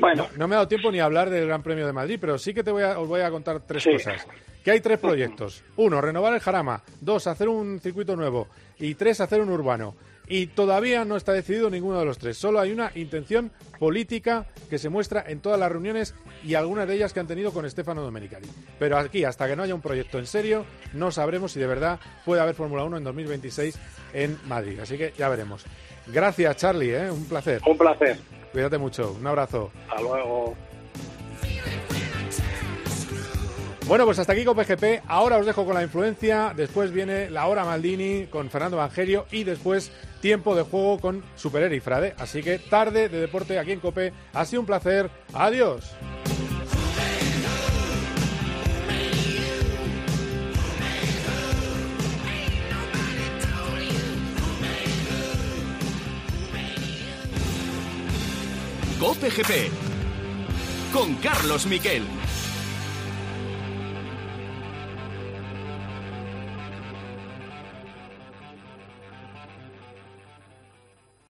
Bueno. No, no me ha dado tiempo ni a hablar del Gran Premio de Madrid, pero sí que te voy a, os voy a contar tres Sí. cosas. Que hay tres proyectos. Uno, renovar el Jarama. Dos, hacer un circuito nuevo. Y tres, hacer un urbano. Y todavía no está decidido ninguno de los tres. Solo hay una intención política que se muestra en todas las reuniones y algunas de ellas que han tenido con Stefano Domenicali. Pero aquí, hasta que no haya un proyecto en serio, no sabremos si de verdad puede haber Fórmula 1 en 2026 en Madrid. Así que ya veremos. Gracias, Charlie. ¿eh? Un placer. Un placer. Cuídate mucho. Un abrazo. Hasta luego. Bueno, pues hasta aquí con PGP. Ahora os dejo con la influencia. Después viene la hora Maldini con Fernando Evangelio y después tiempo de juego con Superer y Frade. Así que tarde de deporte aquí en Cope. Ha sido un placer. Adiós. Cope GP con Carlos Miquel.